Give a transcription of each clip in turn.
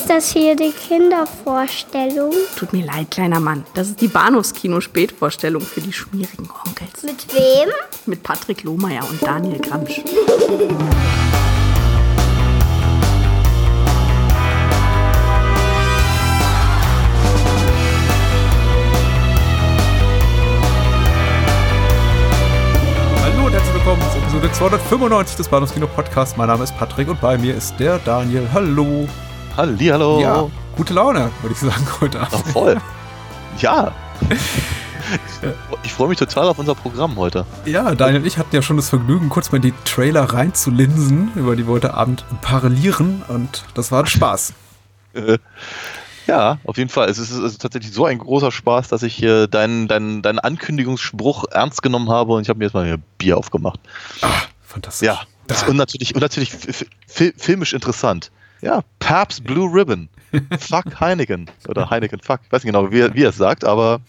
Ist das hier die Kindervorstellung? Tut mir leid, kleiner Mann. Das ist die Bahnhofskino-Spätvorstellung für die schmierigen Onkels. Mit wem? Mit Patrick Lohmeier und Daniel Gramsch. Hallo und herzlich willkommen zu Episode 295 des Bahnhofskino Podcast. Mein Name ist Patrick und bei mir ist der Daniel. Hallo. Hallihallo. Ja, gute Laune, würde ich sagen, heute Ach, Abend. voll. ja. Ich freue mich total auf unser Programm heute. Ja, Daniel und ich hatten ja schon das Vergnügen, kurz mal in die Trailer reinzulinsen, über die wir heute Abend parallelieren und das war ein Spaß. Ja, auf jeden Fall. Es ist, es ist tatsächlich so ein großer Spaß, dass ich äh, deinen, deinen, deinen Ankündigungsspruch ernst genommen habe und ich habe mir jetzt mal ein Bier aufgemacht. Ah, fantastisch. Ja, und natürlich, und natürlich fi- fi- filmisch interessant. Ja, Pabst Blue Ribbon. Fuck Heineken. Oder Heineken Fuck. Ich weiß nicht genau, wie, wie er es sagt, aber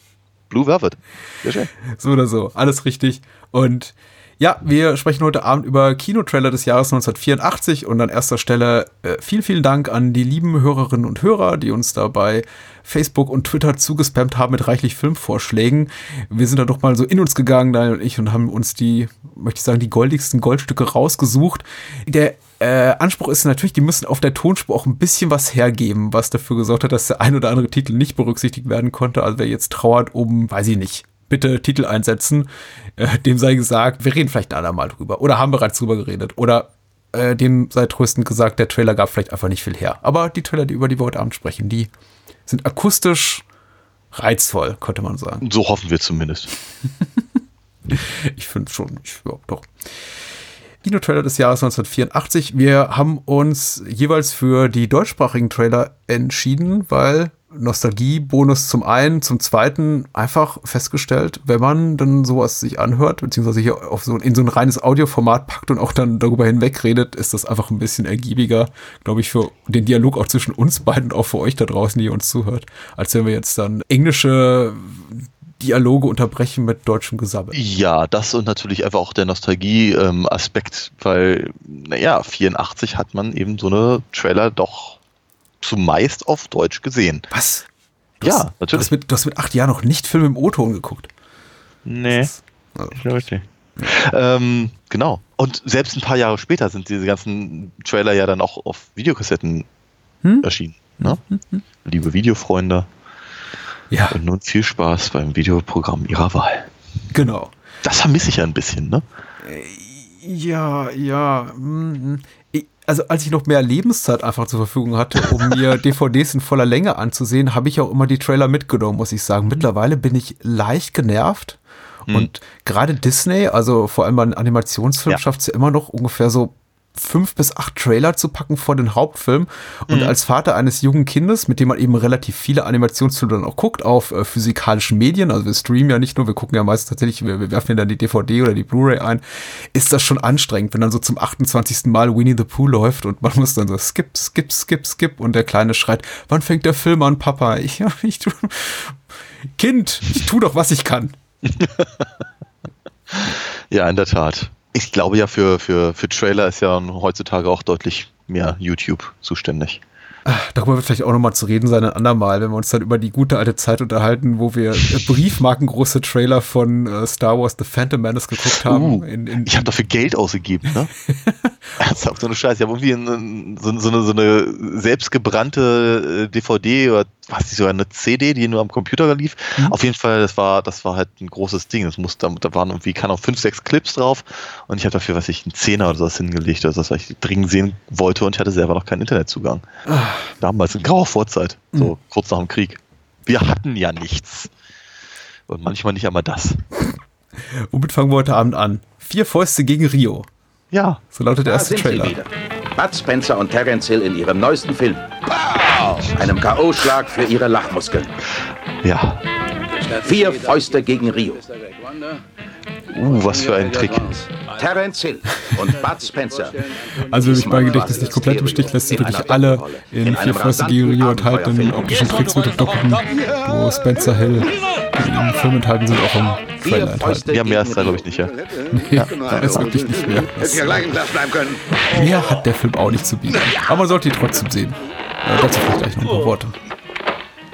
Blue Velvet. Sehr schön. So oder so, alles richtig. Und ja, wir sprechen heute Abend über Kinotrailer des Jahres 1984 und an erster Stelle äh, vielen, vielen Dank an die lieben Hörerinnen und Hörer, die uns da bei Facebook und Twitter zugespammt haben mit reichlich Filmvorschlägen. Wir sind da doch mal so in uns gegangen, Daniel und ich, und haben uns die, möchte ich sagen, die goldigsten Goldstücke rausgesucht. Der äh, Anspruch ist natürlich, die müssen auf der Tonspur auch ein bisschen was hergeben, was dafür gesorgt hat, dass der ein oder andere Titel nicht berücksichtigt werden konnte. Also wer jetzt trauert um, weiß ich nicht, bitte Titel einsetzen, äh, dem sei gesagt, wir reden vielleicht ein andermal drüber. Oder haben bereits drüber geredet. Oder äh, dem sei tröstend gesagt, der Trailer gab vielleicht einfach nicht viel her. Aber die Trailer, die über die wir heute Abend sprechen, die sind akustisch reizvoll, könnte man sagen. So hoffen wir zumindest. Ich finde schon, ich, ja, doch. Kino-Trailer des Jahres 1984. Wir haben uns jeweils für die deutschsprachigen Trailer entschieden, weil Nostalgie-Bonus zum einen, zum zweiten einfach festgestellt, wenn man dann sowas sich anhört, beziehungsweise hier auf so, in so ein reines Audioformat packt und auch dann darüber hinweg redet, ist das einfach ein bisschen ergiebiger, glaube ich, für den Dialog auch zwischen uns beiden und auch für euch da draußen, die uns zuhört, als wenn wir jetzt dann englische Dialoge unterbrechen mit deutschem Gesabbel. Ja, das und natürlich einfach auch der Nostalgie-Aspekt, weil, naja, 84 hat man eben so eine Trailer doch zumeist auf Deutsch gesehen. Was? Ja, hast, Du natürlich. hast, mit, du hast mit acht Jahren noch nicht Film im O-Ton geguckt. Nee, Also, ja, richtig. Ähm, genau. Und selbst ein paar Jahre später sind diese ganzen Trailer ja dann auch auf Videokassetten Hm? erschienen. Ne? Liebe Videofreunde, ja, und nun viel Spaß beim Videoprogramm Ihrer Wahl. genau. Das vermisse ich ja ein bisschen, ne? Ja, ja. mm, ich- Also als ich noch mehr Lebenszeit einfach zur Verfügung hatte, um mir DVDs in voller Länge anzusehen, habe ich auch immer die Trailer mitgenommen, muss ich sagen. Mittlerweile bin ich leicht genervt. Und gerade Disney, also vor allem bei einem Animationsfilm, Ja. schafft es ja immer noch ungefähr so fünf bis acht Trailer zu packen vor den Hauptfilm. Und als Vater eines jungen Kindes, mit dem man eben relativ viele Animationsfilme dann auch guckt, auf äh, physikalischen Medien, also wir streamen ja nicht nur, wir gucken ja meistens tatsächlich, wir, wir werfen ja dann die DVD oder die Blu-ray ein, ist das schon anstrengend, wenn dann so zum 28. Mal Winnie the Pooh läuft und man muss dann so skip, skip, skip, skip und der Kleine schreit, wann fängt der Film an, Papa? Ich, ich tu, Kind, ich tu doch, was ich kann. Ja, in der Tat. Ich glaube ja, für, für, für Trailer ist ja heutzutage auch deutlich mehr YouTube zuständig. Darüber wird vielleicht auch nochmal zu reden sein ein andermal, wenn wir uns dann über die gute alte Zeit unterhalten, wo wir äh, briefmarkengroße Trailer von äh, Star Wars The Phantom Menace geguckt haben. Uh, in, in, ich habe dafür Geld ausgegeben, ne? Ernsthaft, so eine Scheiße. Ich habe irgendwie ein- so, so, eine, so eine selbstgebrannte äh, DVD oder was nicht sogar eine CD, die nur am Computer lief. Mhm. Auf jeden Fall, das war, das war halt ein großes Ding. Das muss, da, da waren irgendwie, kann auch fünf, sechs Clips drauf und ich habe dafür, was ich, einen Zehner oder sowas hingelegt, also das, was ich dringend sehen wollte und ich hatte selber noch keinen Internetzugang. Ah. Damals in grauer Vorzeit, so Mhm. kurz nach dem Krieg. Wir hatten ja nichts. Und manchmal nicht einmal das. womit fangen wir heute Abend an? Vier Fäuste gegen Rio. Ja, So lautet der Da erste sind Trailer. sie wieder. Bud Spencer und Terence Hill in ihrem neuesten Film. Einem K.O.-Schlag für ihre Lachmuskeln. ja. Vier Fäuste gegen Rio. Uh, was für ein Trick. Terence Hill und Bud Spencer. Also, wenn mich mein Gedächtnis nicht komplett im Stich lässt, sind wirklich alle in Vier Fäuste gegen Rio enthalten, in optischen Tricks mit den Doppelten, wo Spencer Hill im Film enthalten sind, auch im Trailer enthalten. Ja, mehr ist da, glaube ich, nicht, ja. Ja, da ist wirklich nicht mehr. Das, Hätte ja gleich im Platz bleiben können. mehr hat der Film auch nicht zu bieten. Aber man sollte ihn trotzdem sehen. Äh, dazu vielleicht gleich noch ein paar Worte.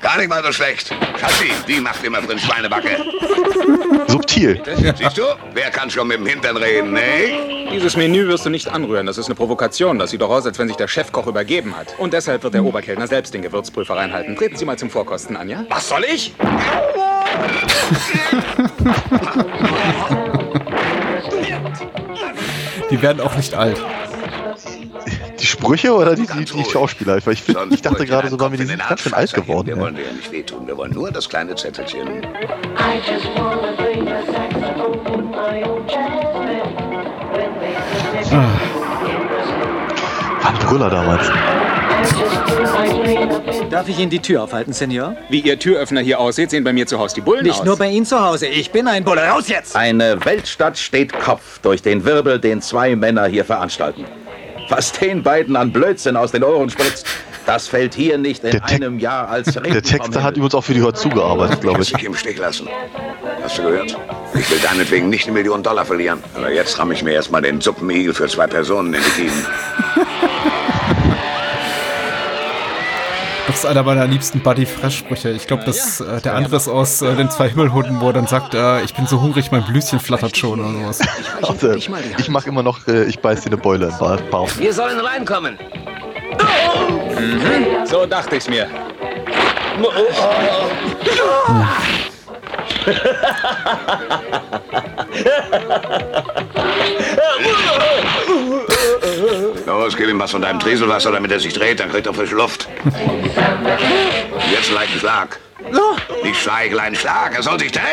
Gar nicht mal so schlecht. Schatzi, die macht immer drin Schweinebacke. Subtil. Siehst du? Wer kann schon mit dem Hintern reden, ne? Dieses Menü wirst du nicht anrühren. Das ist eine Provokation. Das sieht doch aus, als wenn sich der Chefkoch übergeben hat. Und deshalb wird der Oberkellner selbst den Gewürzprüfer reinhalten. Treten Sie mal zum Vorkosten an, ja? Was soll ich? Die werden auch nicht alt. Die Sprüche oder die, die, die. Schauspieler? Weil ich, find- ich dachte gerade so, waren wir die in sind ganz schön alt geworden. Wir Ja. wollen dir ja nicht wehtun. Wir wollen nur das kleine Zettelchen. I just wanna bring a saxophone in my. When they visit War ein Brüller damals. Darf ich Ihnen die Tür aufhalten, Senor? Wie Ihr Türöffner hier aussieht, sehen bei mir zu Hause die Bullen Nicht aus. nur bei Ihnen zu Hause. Ich bin ein Bulle. Raus jetzt! Eine Weltstadt steht Kopf durch den Wirbel, den zwei Männer hier veranstalten. Was den beiden an Blödsinn aus den Ohren spritzt, das fällt hier nicht in einem Jahr als Regen Der Texter hat übrigens auch für die Hörzu gearbeitet, glaube ich. dich im Stich lassen. Hast du gehört? Ich will deinetwegen nicht eine Million Dollar verlieren. Aber jetzt ramme ich mir erstmal den Suppenigel für zwei Personen in die Kiemen. Ist einer meiner liebsten Buddy Fresh-Sprüche. Ich glaube, dass äh, der andere ist aus äh, den zwei Himmelhunden, wo er dann sagt, äh, ich bin so hungrig, mein Blüschen flattert schon oder sowas. Also, ich mag immer noch, äh, ich beiß dir eine Beule den Bauch. Wir sollen reinkommen. So dachte ich's mir. Los, gib ihm was von deinem Trieselwasser, damit er sich dreht, dann kriegt er frische Luft. Und jetzt einen leichten Schlag. Nicht Schleichel, einen Schlag, er soll sich drehen.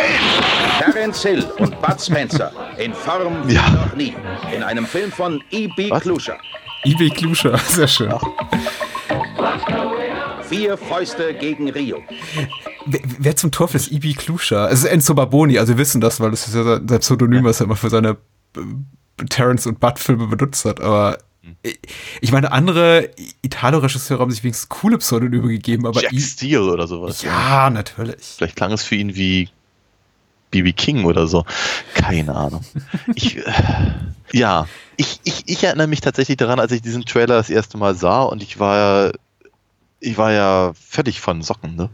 Terence Hill und Bud Spencer in Form wie Ja. noch nie. In einem Film von E.B. Kluscher. Ibi Kluscher, sehr schön. Vier Fäuste gegen Rio. Wer, wer zum Teufel ist Ibi Kluscher? Es ist Enzo Barboni, also wir wissen das, weil das ist ja sein Pseudonym, was er immer für seine äh, Terrence und Bud-Filme benutzt hat. Aber ich- ich meine, andere Italo-Regisseure haben sich wenigstens coole Pseudonyme gegeben, aber Jack I Steele oder sowas. ja, natürlich. Vielleicht klang es für ihn wie BB King oder so. Keine Ahnung. Ich, äh, ja, ich, ich, ich erinnere mich tatsächlich daran, als ich diesen Trailer das erste Mal sah und ich war ja, ich war ja völlig von Socken, ne?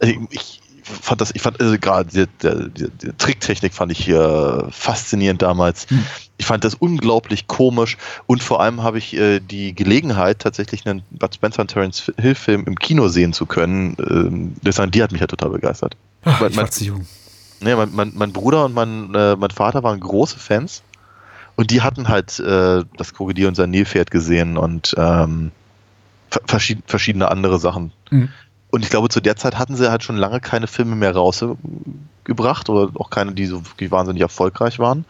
Also ich, ich fand das, ich fand also gerade die, die, die, Tricktechnik fand ich hier faszinierend damals. Ich fand das unglaublich komisch und vor allem habe ich äh, die Gelegenheit, tatsächlich einen Bud Spencer und Terence Hill Film im Kino sehen zu können. Ähm, das, die hat mich ja total begeistert. Ach, Mein- ich mein- jung. Nee, mein, mein, mein Bruder und mein, äh, mein Vater waren große Fans und die hatten halt äh, das Krokodil und sein Nilpferd gesehen und ähm, verschied verschiedene andere Sachen. Mhm. Und ich glaube, zu der Zeit hatten sie halt schon lange keine Filme mehr rausgebracht oder auch keine, die so wirklich wahnsinnig erfolgreich waren.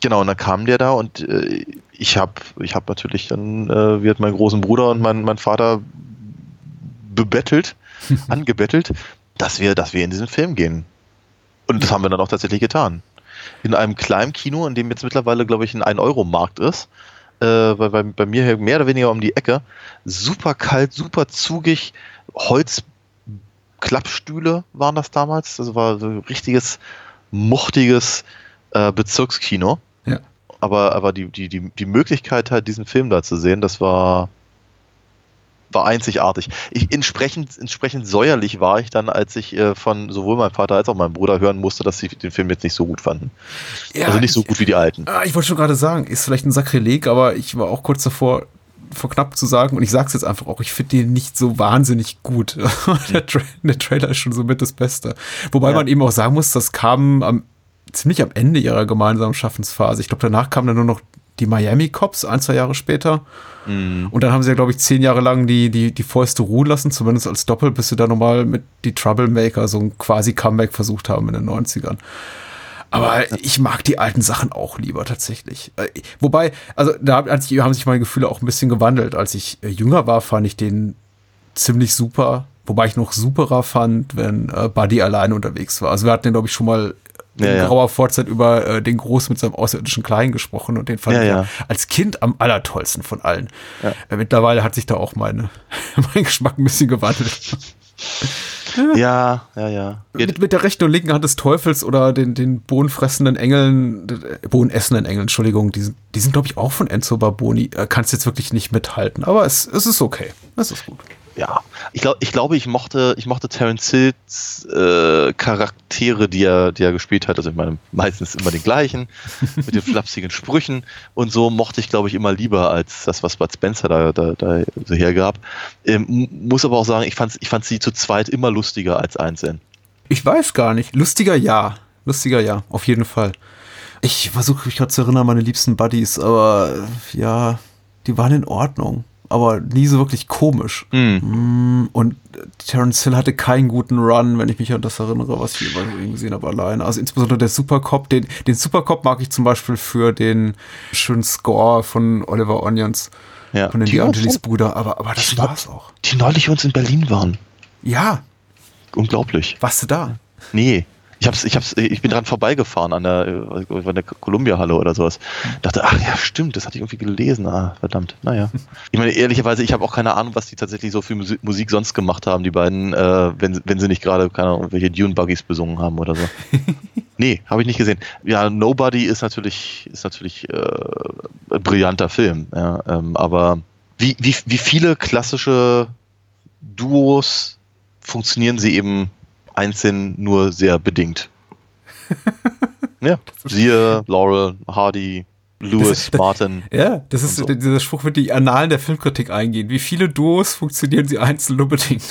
Genau, und dann kam der da und äh, ich habe ich hab natürlich dann, äh, wie hat mein großen Bruder und mein, mein Vater bebettelt, angebettelt, dass wir, dass wir in diesen Film gehen. Und das haben wir dann auch tatsächlich getan. In einem kleinen Kino, in dem jetzt mittlerweile, glaube ich, ein 1-Euro-Markt ist, äh, bei, bei, bei mir hier mehr oder weniger um die Ecke. Super kalt, super zugig, Holzklappstühle waren das damals. Das war so ein richtiges, muchtiges äh, Bezirkskino. Ja. Aber, aber die, die, die, die Möglichkeit, halt diesen Film da zu sehen, das war, war einzigartig. Ich, entsprechend, entsprechend säuerlich war ich dann, als ich äh, von sowohl meinem Vater als auch meinem Bruder hören musste, dass sie den Film jetzt nicht so gut fanden. Ja, also nicht so ich- gut wie die alten. Ah, ich wollte schon gerade sagen, ist vielleicht ein Sakrileg, aber ich war auch kurz davor, vor knapp zu sagen, und ich sag's jetzt einfach auch, ich finde den nicht so wahnsinnig gut. der, Tra der Trailer ist schon so mit das Beste. Wobei Ja. man eben auch sagen muss, das kam am, ziemlich am Ende ihrer gemeinsamen Schaffensphase. Ich glaube, danach kamen dann nur noch die Miami Cops, ein, zwei Jahre später. Und dann haben sie ja, glaube ich, zehn Jahre lang die, die, die Fäuste ruhen lassen, zumindest als Doppel, bis sie dann nochmal mit die Troublemaker so ein quasi Comeback versucht haben in den 90ern. Aber ich mag die alten Sachen auch lieber tatsächlich. Äh, Wobei, also da haben sich meine Gefühle auch ein bisschen gewandelt. Als ich äh, jünger war, fand ich den ziemlich super. Wobei ich noch superer fand, wenn äh, Buddy allein unterwegs war. Also wir hatten den, glaube ich, schon mal Ja, ja. grauer Vorzeit über äh, den Groß mit seinem außerirdischen Kleinen gesprochen und den fand ich als Kind am allertollsten von allen. Äh, mittlerweile hat sich da auch meine, mein Geschmack ein bisschen gewandelt. Ja, ja, ja. Mit, mit der rechten und linken Hand des Teufels oder den, den bohnenfressenden Engeln, äh, bohnenessenden Engeln, Entschuldigung, die sind, die sind glaube ich, auch von Enzo Barboni. Äh, kannst jetzt wirklich nicht mithalten, aber es, es ist okay. Es ist gut. Ja. Ich, glaub, ich glaube, ich mochte, ich mochte Terence Hills äh, Charaktere, die er, die er gespielt hat. Also ich meine, meistens immer den gleichen, mit den flapsigen Sprüchen und so mochte ich, glaube ich, immer lieber als das, was Bud Spencer da, da, da so hergab. Ähm, mu- muss aber auch sagen, ich fand, ich fand sie zu zweit immer lustiger als einzeln. Ich weiß gar nicht. Lustiger ja. Lustiger ja, auf jeden Fall. Ich versuche mich gerade zu erinnern, meine liebsten Buddies, aber ja, die waren in Ordnung. Aber nie so wirklich komisch. Mm, Und äh, Terence Hill hatte keinen guten Run, wenn ich mich an das erinnere, was ich über ihn gesehen habe alleine. Also insbesondere der Supercop, den, den Supercop mag ich zum Beispiel für den schönen Score von Oliver Onions, Ja. von den Die DeAngelis Bruder, aber, aber das Die- war's auch. Die neulich uns in Berlin waren. Ja, Unglaublich. warst du da? Nee. Ich, hab's, ich, hab's, ich bin dran vorbeigefahren an der, äh, an der Columbia-Halle oder sowas. Dachte, ach ja, stimmt, das hatte ich irgendwie gelesen. Ah, verdammt. Naja. Ich meine, ehrlicherweise, ich habe auch keine Ahnung, was die tatsächlich so für Musi- Musik sonst gemacht haben, die beiden, äh, wenn, wenn sie nicht gerade, keine Ahnung, welche Dune-Buggies besungen haben oder so. nee, habe ich nicht gesehen. Ja, Nobody ist natürlich, ist natürlich äh, ein brillanter Film. Ja, ähm, aber wie, wie, wie viele klassische Duos funktionieren sie eben einzeln nur sehr bedingt. ja, siehe Laurel, Hardy, Lewis, Das- Martin. Ja, das ist so. dieser Spruch wird die Annalen der Filmkritik eingehen. Wie viele Duos funktionieren sie einzeln nur bedingt?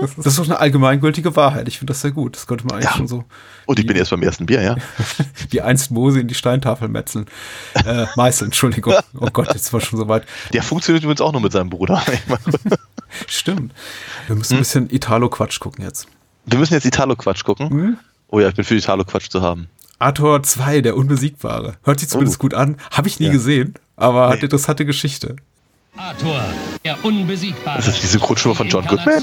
Das ist, das ist doch eine allgemeingültige Wahrheit. Ich finde das sehr gut. Das könnte man eigentlich Ja. schon so Und ich bin erst beim ersten Bier, ja. wie einst Mose in die Steintafel metzeln. Äh, meißeln, Entschuldigung. Oh Gott, jetzt war schon so weit. Der funktioniert übrigens auch nur mit seinem Bruder. Stimmt. Wir Hm? müssen ein bisschen Italo-Quatsch gucken jetzt. Wir müssen jetzt Italo-Quatsch gucken. Hm? Oh ja, ich bin für Italo-Quatsch zu haben. Arthur 2, der Unbesiegbare. Hört sich zumindest Oh. gut an. Habe ich nie Ja. gesehen, aber hat Nee. interessante Geschichte. Arthur, der Unbesiegbare. Das ist die Synchronstimme von John Goodman? Kraft.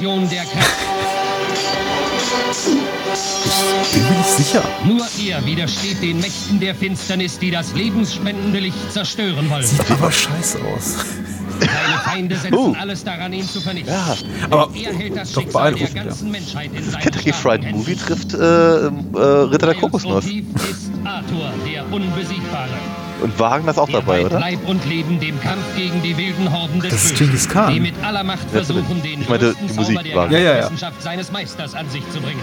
Bin mir nicht sicher. Nur er widersteht den Mächten der Finsternis, die das lebensspendende Licht zerstören wollen. Sieht aber scheiße aus. Seine Feinde setzen Oh. alles daran, ihn zu vernichten. Ja. Aber Er hält das doch Schicksal der beeindruckend, ja. ganzen Menschheit in Kentucky Fried Händen. Movie trifft äh, äh, Ritter der Kokosnuss. Motiv ist Arthur, der Unbesiegbare. Und Wagner ist auch Der dabei, oder? Leib und Leben dem Kampf gegen die wilden Horden des Das ist Genghis Khan. die mit aller Macht Ja, versuchen, den ich meinte, die Musik der war- Ja, ja, ja. Wissenschaft seines Meisters an sich zu bringen.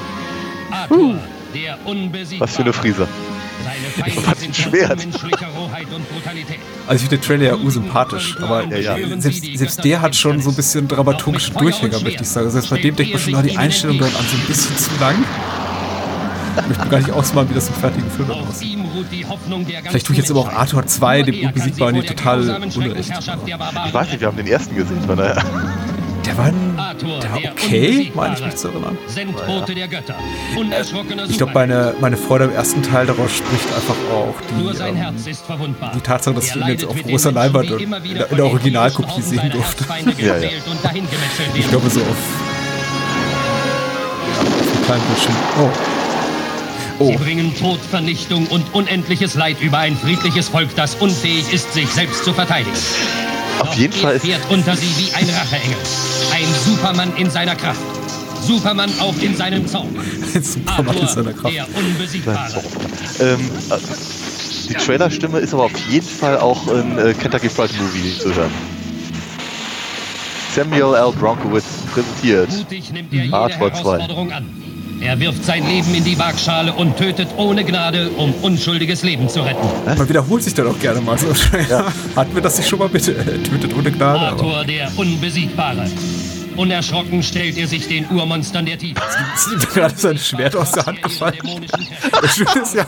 Arthur, der Unbesiegbare. Was für eine Frise. Was ein Schwert. Also ich finde den Trailer ja ursympathisch, aber Ja, ja. Selbst, selbst der hat schon so ein bisschen dramaturgische Durchhänger, möchte ich sagen. Selbst bei dem denkt man schon, ah, die Einstellung dann an so ein bisschen zu lang. Ich möchte mir gar nicht ausmalen, wie das im fertigen Film aussieht. Vielleicht tue ich jetzt aber auch. Arthur 2, Nur dem Unbesiegbaren, total unrecht. Ich weiß nicht, wir haben den ersten gesehen, von daher. Der war, ein, Arthur, der war okay, meine ich mich zu erinnern. Sendbote der Götter. Unerschrockener Ich glaube, meine, meine Freude am ersten Teil daraus spricht einfach auch Nur die, sein ähm, Herz ist verwundbar. die Tatsache, dass ich ihn jetzt auf großer Leinwand in in der Originalkopie sehen durfte. Ja, ja. Ich glaube so auf, auf einem kleinen Bildschirm. Oh. Sie Oh, bringen Tod, Vernichtung und unendliches Leid über ein friedliches Volk, das unfähig ist, sich selbst zu verteidigen. Auf Doch jeden er Fall ist fährt unter sie wie ein Racheengel. Ein Supermann in seiner Kraft. Superman auch in seinem Zorn. Superman in seiner Kraft. der Unbesiegbare. Ähm, äh, die Trailerstimme ist aber auf jeden Fall auch in äh, Kentucky Fried Movie zu hören. Samuel L. Bronkowitz präsentiert. Mutig nimmt er jede Arthur 2. Herausforderung an. Er wirft sein Leben in die Waagschale und tötet ohne Gnade, um unschuldiges Leben zu retten. man wiederholt sich dann auch gerne mal so. Hatten wir das nicht schon mal bitte? Tötet ohne Gnade. Aber Arthur, der Unbesiegbare. Unerschrocken stellt er sich den Urmonstern der Tiefe. ist ihm gerade sein Schwert aus der Hand gefallen. Das Schöne ist ja,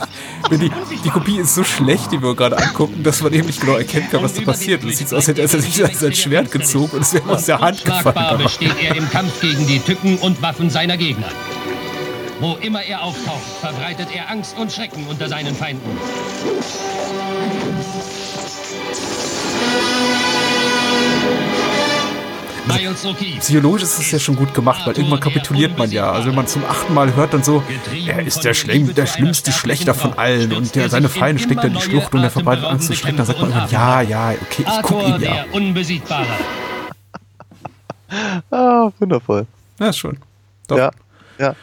wenn die, die Kopie ist so schlecht, die wir gerade angucken, dass man eben nicht genau erkennen kann, was da passiert. Und es sieht so aus, als hätte er sich sein Schwert gezogen und es wäre aus der Hand gefallen. Besteht er im Kampf gegen die Tücken und Waffen seiner Gegner. Wo immer er auftaucht, verbreitet er Angst und Schrecken unter seinen Feinden. O'Keefe. Psychologisch ist es ja schon gut gemacht, weil irgendwann kapituliert man ja. Also wenn man zum achten Mal hört dann so, er ist der, schlimm, der schlimmste Schlechter von allen und der, seine Feinde steckt er in die Schlucht und der verbreitet Angst und Schrecken. Da sagt man irgendwann, ja, ja, okay, ich guck ihn ja. Ah, wundervoll. Ja, schon. Doch, Ja, ja.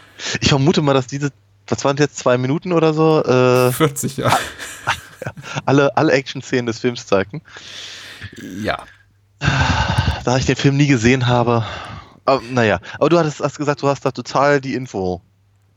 Ich vermute mal, dass diese, was waren jetzt, zwei Minuten oder so, äh, 40, ja. alle, alle Action-Szenen des Films zeigten. Ja. da ich den Film nie gesehen habe. Aber, naja, aber du hattest, hast gesagt, du hast da total die Info.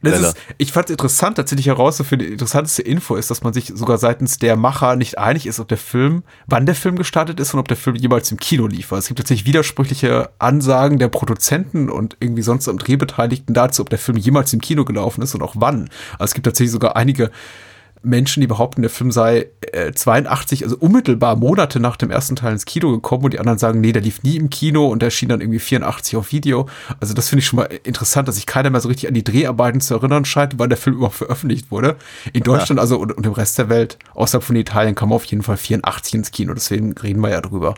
Ist, ich fand es interessant, tatsächlich herauszufinden, die interessanteste Info ist, dass man sich sogar seitens der Macher nicht einig ist, ob der Film, wann der Film gestartet ist und ob der Film jemals im Kino lief. Es gibt tatsächlich widersprüchliche Ansagen der Produzenten und irgendwie sonst am Drehbeteiligten dazu, ob der Film jemals im Kino gelaufen ist und auch wann. Also es gibt tatsächlich sogar einige Menschen, die behaupten, der Film sei äh, 82, also unmittelbar Monate nach dem ersten Teil ins Kino gekommen und die anderen sagen, nee, der lief nie im Kino und der erschien dann irgendwie 84 auf Video. Also das finde ich schon mal interessant, dass sich keiner mehr so richtig an die Dreharbeiten zu erinnern scheint, wann der Film überhaupt veröffentlicht wurde. In Deutschland also und, und im Rest der Welt, außerhalb von Italien, kam auf jeden Fall 84 ins Kino, deswegen reden wir ja drüber.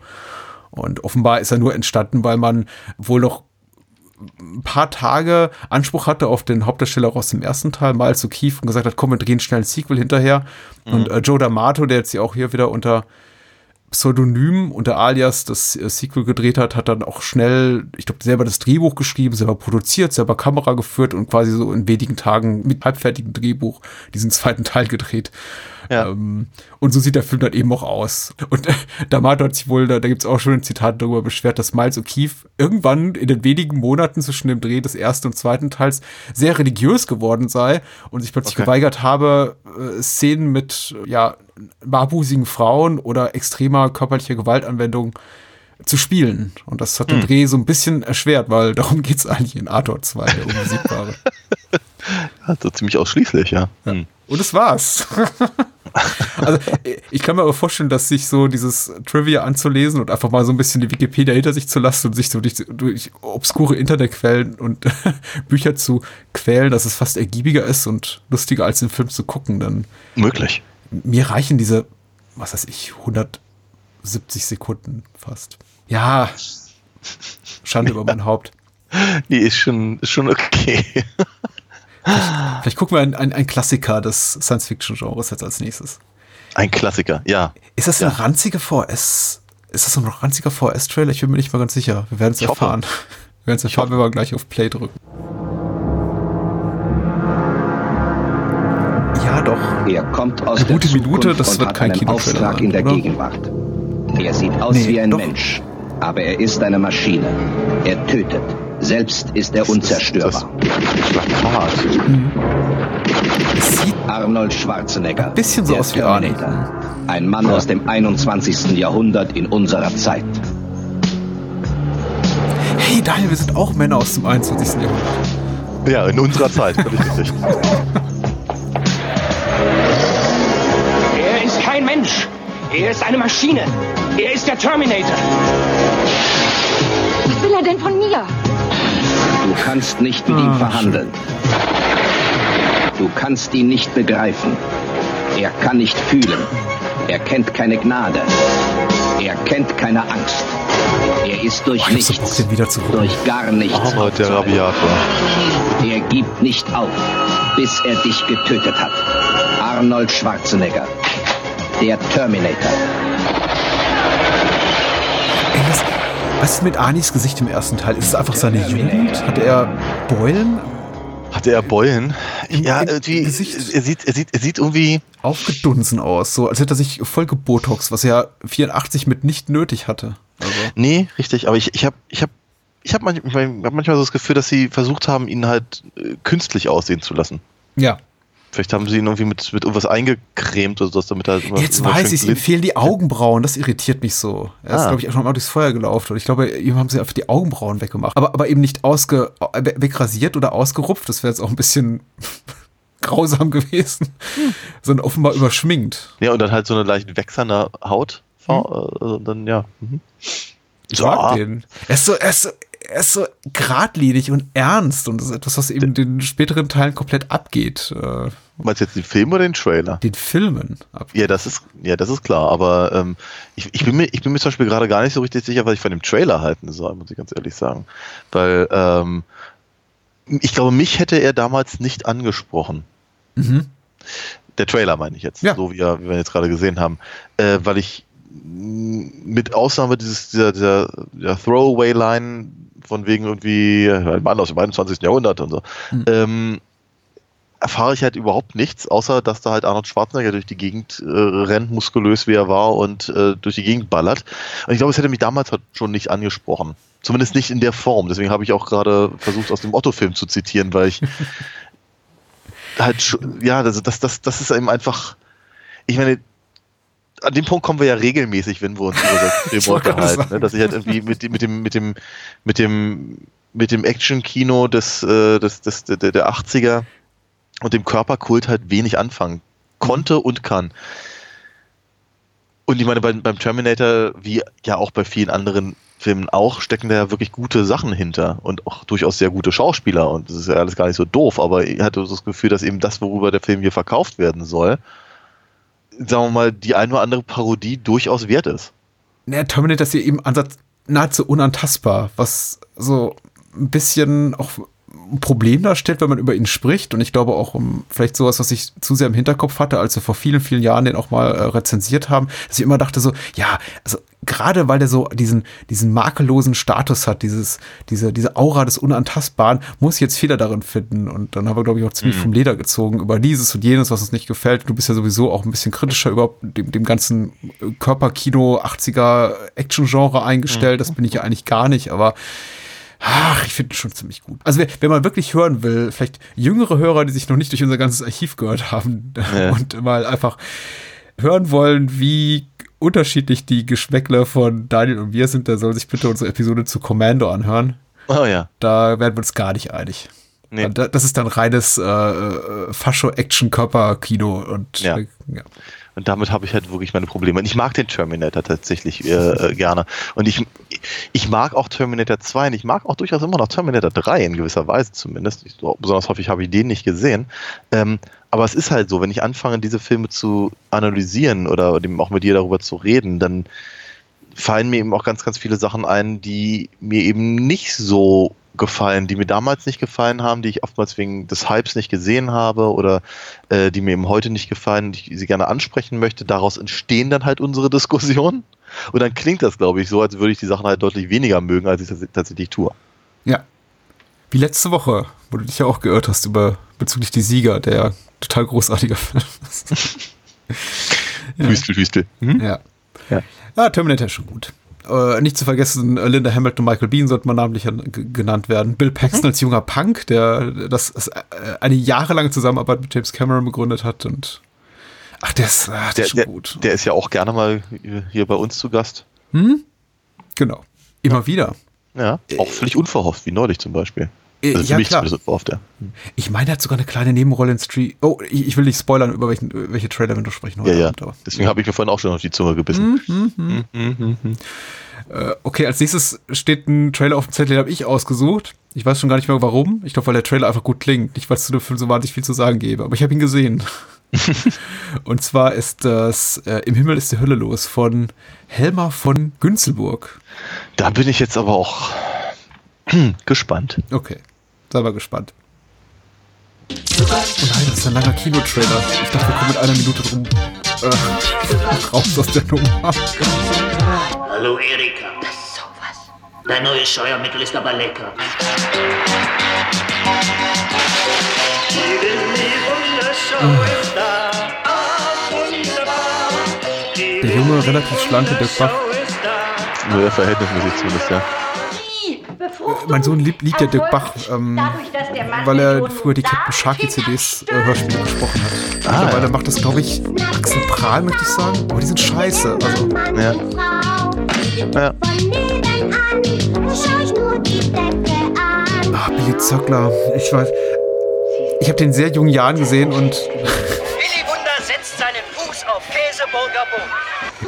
Und offenbar ist er nur entstanden, weil man wohl noch ein paar Tage Anspruch hatte auf den Hauptdarsteller aus dem ersten Teil, Miles O'Keefe, und gesagt hat, komm, wir drehen schnell ein Sequel hinterher. Und äh, Joe D'Amato, der jetzt ja auch hier wieder unter Pseudonym, unter Alias das äh, Sequel gedreht hat, hat dann auch schnell, ich glaube, selber das Drehbuch geschrieben, selber produziert, selber Kamera geführt und quasi so in wenigen Tagen mit halbfertigem Drehbuch diesen zweiten Teil gedreht. Ja. Ähm, und so sieht der Film dann eben auch aus. Und äh, D'Amato hat sich wohl, da, da gibt es auch schon ein Zitat darüber beschwert, dass Miles O'Keefe irgendwann in den wenigen Monaten zwischen dem Dreh des ersten und zweiten Teils sehr religiös geworden sei und sich plötzlich Okay. geweigert habe, äh, Szenen mit ja, barbusigen Frauen oder extremer körperlicher Gewaltanwendung zu spielen. Und das hat den Dreh so ein bisschen erschwert, weil darum geht es eigentlich in Arthur 2, der Unbesiegbare. Also ziemlich ausschließlich, ja. Hm. Und es war's. also ich kann mir aber vorstellen, dass sich so dieses Trivia anzulesen und einfach mal so ein bisschen die Wikipedia hinter sich zu lassen und sich so durch, durch obskure Internetquellen und Bücher zu quälen, dass es fast ergiebiger ist und lustiger als den Film zu gucken. Dann Möglich. mir reichen diese, was weiß ich, 170 Sekunden fast. Ja, Schande über mein Haupt. Die ist schon, ist schon okay. Vielleicht gucken wir einen, einen Klassiker des Science-Fiction-Genres jetzt als nächstes. Ein Klassiker, ja. Ist das ein ranziger VS? Ist das ein ranziger VS-Trailer? Ich bin mir nicht mal ganz sicher. Wir werden es hoffe. erfahren. Wir werden es erfahren, wenn wir gleich auf Play drücken. Ja, doch. Er kommt aus Eine der gute Minute, Zukunft das und wird hat kein einen Kinotrailer Auftrag sein, in der oder? Gegenwart. Er sieht aus Nee, wie ein doch. Mensch, aber er ist eine Maschine. Er tötet. Selbst ist er unzerstörbar. Arnold Schwarzenegger. ein bisschen so aus wie Arnie. Terminator. Ein Mann aus dem 21. Jahrhundert in unserer Zeit. Hey Daniel, wir sind auch Männer aus dem 21. Jahrhundert. Ja, in unserer Zeit, völlig richtig. Er ist kein Mensch. Er ist eine Maschine. Er ist der Terminator. Was will er denn von mir? Du kannst nicht mit ihm verhandeln. Du kannst ihn nicht begreifen. Er kann nicht fühlen. Er kennt keine Gnade. Er kennt keine Angst. Er ist durch Oh, Bock, nichts, den wieder zu gucken. durch gar nichts. Aber der. Rabiator. Er gibt nicht auf, bis er dich getötet hat. Arnold Schwarzenegger. Der Terminator. Ey, was, ist mit Arnis Gesicht im ersten Teil? Ist es einfach seine Jugend? Hat er Beulen? Hatte er Beulen? Im- Ja, irgendwie, Gesicht? er sieht, er sieht, er sieht irgendwie, Aufgedunsen aus, so als hätte er sich voll gebotox, was er 84 mit nicht nötig hatte. Also, nee, richtig, aber ich, ich habe, ich habe, ich habe manchmal, ich hab manchmal so das Gefühl, dass sie versucht haben, ihn halt äh, künstlich aussehen zu lassen. ja. Vielleicht haben sie ihn irgendwie mit, mit irgendwas eingecremt oder so, damit er immer, Jetzt immer weiß ich, ihm fehlen die Augenbrauen, das irritiert mich so. Er ist, Ah. glaube ich, schon mal durchs Feuer gelaufen und ich glaube, ihm haben sie einfach die Augenbrauen weggemacht. Aber, aber eben nicht ausge, äh, wegrasiert oder ausgerupft, das wäre jetzt auch ein bisschen grausam gewesen, sondern offenbar überschminkt. Ja, und dann halt so eine leicht wächserne Haut. Äh, also dann, ja. Mhm. Mag den. Er ist so, er ist so, er ist so geradlinig und ernst und das ist etwas, was eben den späteren Teilen komplett abgeht. Äh, Meinst du jetzt den Film oder den Trailer? den Filmen ab. Ja, das ist, ja, das ist klar, aber ähm, ich, ich, bin mir, ich bin mir zum Beispiel gerade gar nicht so richtig sicher, was ich von dem Trailer halten soll, muss ich ganz ehrlich sagen. Weil ähm, ich glaube, mich hätte er damals nicht angesprochen. Mhm. Der Trailer meine ich jetzt, Ja. so wie, er, wie wir jetzt gerade gesehen haben. Äh, weil ich mit Ausnahme dieses, dieser, dieser, dieser Throwaway-Line von wegen irgendwie äh, ein Mann aus dem 21. Jahrhundert und so, Mhm. ähm, erfahre ich halt überhaupt nichts, außer dass da halt Arnold Schwarzenegger durch die Gegend äh, rennt, muskulös wie er war und äh, durch die Gegend ballert. Und ich glaube, es hätte mich damals halt schon nicht angesprochen. Zumindest nicht in der Form. Deswegen habe ich auch gerade versucht, aus dem Otto-Film zu zitieren, weil ich halt, schon- ja, das, das, das, das ist eben einfach, ich meine, an dem Punkt kommen wir ja regelmäßig, wenn wir uns über das unterhalten, ne? dass ich halt irgendwie mit, dem- mit dem, mit dem, mit dem, mit dem Action-Kino des, äh, des, des, der, der 80er und dem Körperkult halt wenig anfangen konnte und kann. Und ich meine, beim, beim Terminator, wie ja auch bei vielen anderen Filmen auch, stecken da ja wirklich gute Sachen hinter und auch durchaus sehr gute Schauspieler. Und das ist ja alles gar nicht so doof, aber ich hatte so das Gefühl, dass eben das, worüber der Film hier verkauft werden soll, sagen wir mal, die eine oder andere Parodie durchaus wert ist. Der Terminator ist hier eben Ansatz nahezu unantastbar, was so ein bisschen auch ein Problem darstellt, wenn man über ihn spricht. Und ich glaube auch um vielleicht sowas, was ich zu sehr im Hinterkopf hatte, als wir vor vielen, vielen Jahren den auch mal äh, rezensiert haben, dass ich immer dachte so, ja, also gerade weil der so diesen, diesen makellosen Status hat, dieses, diese, diese Aura des Unantastbaren, muss ich jetzt Fehler darin finden. Und dann haben wir, glaube ich, auch ziemlich Mhm. vom Leder gezogen über dieses und jenes, was uns nicht gefällt. Du bist ja sowieso auch ein bisschen kritischer über dem, dem ganzen äh, Körperkino 80er Action-Genre eingestellt. Das bin ich ja eigentlich gar nicht, aber Ach, ich finde ihn schon ziemlich gut. Also, wer, wenn man wirklich hören will, vielleicht jüngere Hörer, die sich noch nicht durch unser ganzes Archiv gehört haben Ja. und mal einfach hören wollen, wie unterschiedlich die Geschmäckler von Daniel und mir sind, der soll sich bitte unsere Episode zu Commando anhören. Oh ja. Da werden wir uns gar nicht einig. Nee. Da- Das ist dann reines äh, äh, Fascho-Action-Körper-Kino und Ja. äh, ja. Und damit habe ich halt wirklich meine Probleme. Und ich mag den Terminator tatsächlich äh, äh, gerne. Und ich, ich mag auch Terminator 2 und ich mag auch durchaus immer noch Terminator 3 in gewisser Weise zumindest. Ich, besonders häufig habe ich den nicht gesehen. Ähm, aber es ist halt so, wenn ich anfange, diese Filme zu analysieren oder auch mit dir darüber zu reden, dann fallen mir eben auch ganz, ganz viele Sachen ein, die mir eben nicht so gefallen, die mir damals nicht gefallen haben, die ich oftmals wegen des Hypes nicht gesehen habe oder äh, die mir eben heute nicht gefallen und ich sie gerne ansprechen möchte. Daraus entstehen dann halt unsere Diskussionen. Und dann klingt das, glaube ich, so, als würde ich die Sachen halt deutlich weniger mögen, als ich das tatsächlich tue. ja. Wie letzte Woche, wo du dich ja auch geirrt hast über bezüglich die Sieger, der total großartiger Film ist. Ja. Hüstel, Hüstel. Hm? Ja. Ja. Ja, Terminator ist schon gut. Äh, nicht zu vergessen, äh, Linda Hamilton und Michael Bean sollten mal namentlich genannt werden. Bill Paxton als junger Punk, der das ist, äh, eine jahrelange Zusammenarbeit mit James Cameron begründet hat und ach, der ist, ach, der, Der, ist schon der, gut. der ist ja auch gerne mal hier bei uns zu Gast. Hm? Genau. Immer wieder. Ja, auch völlig unverhofft, wie neulich zum Beispiel. Äh, Also ja, klar. unverhofft, ja. Ich meine, er hat sogar eine kleine Nebenrolle in Street. Oh, ich, ich will nicht spoilern, über welchen, welche Trailer wir noch sprechen Ja, ja. Abend, aber- Deswegen habe ich mir vorhin auch schon auf die Zunge gebissen. Mhm. Mhm, mhm. Äh, okay, als nächstes steht ein Trailer auf dem Zettel, den habe ich ausgesucht. Ich weiß schon gar nicht mehr warum. Ich glaube, weil der Trailer einfach gut klingt. Nicht, weil es zu dem Film so wahnsinnig viel zu sagen gäbe. Aber ich habe ihn gesehen. Und zwar ist das äh, Im Himmel ist die Hölle los von Helmer von Günzelburg. Da bin ich jetzt aber auch gespannt. Okay, sei mal gespannt. Oh nein, das ist ein langer Kinotrailer. Ich dachte, wir kommen mit einer Minute drum äh, raus aus der Nummer. Hallo Erika. Das ist sowas. Dein neues Scheuermittel ist aber lecker. Der junge, relativ schlanke Dirk Bach. Nur verhältnismäßig zumindest, ja. Mein Sohn liebt, liebt ja Dirk Bach, ähm, weil er früher die Captain Sharky CDs äh, Hörspiele gesprochen hat. Ah, Mittlerweile ja. macht das, glaube ich, Axel Prahl, möchte ich sagen. Aber die sind scheiße. Also, Ja. Ja. ah, Billy Zöckler. Ich weiß. Ich habe den in sehr jungen Jahren gesehen und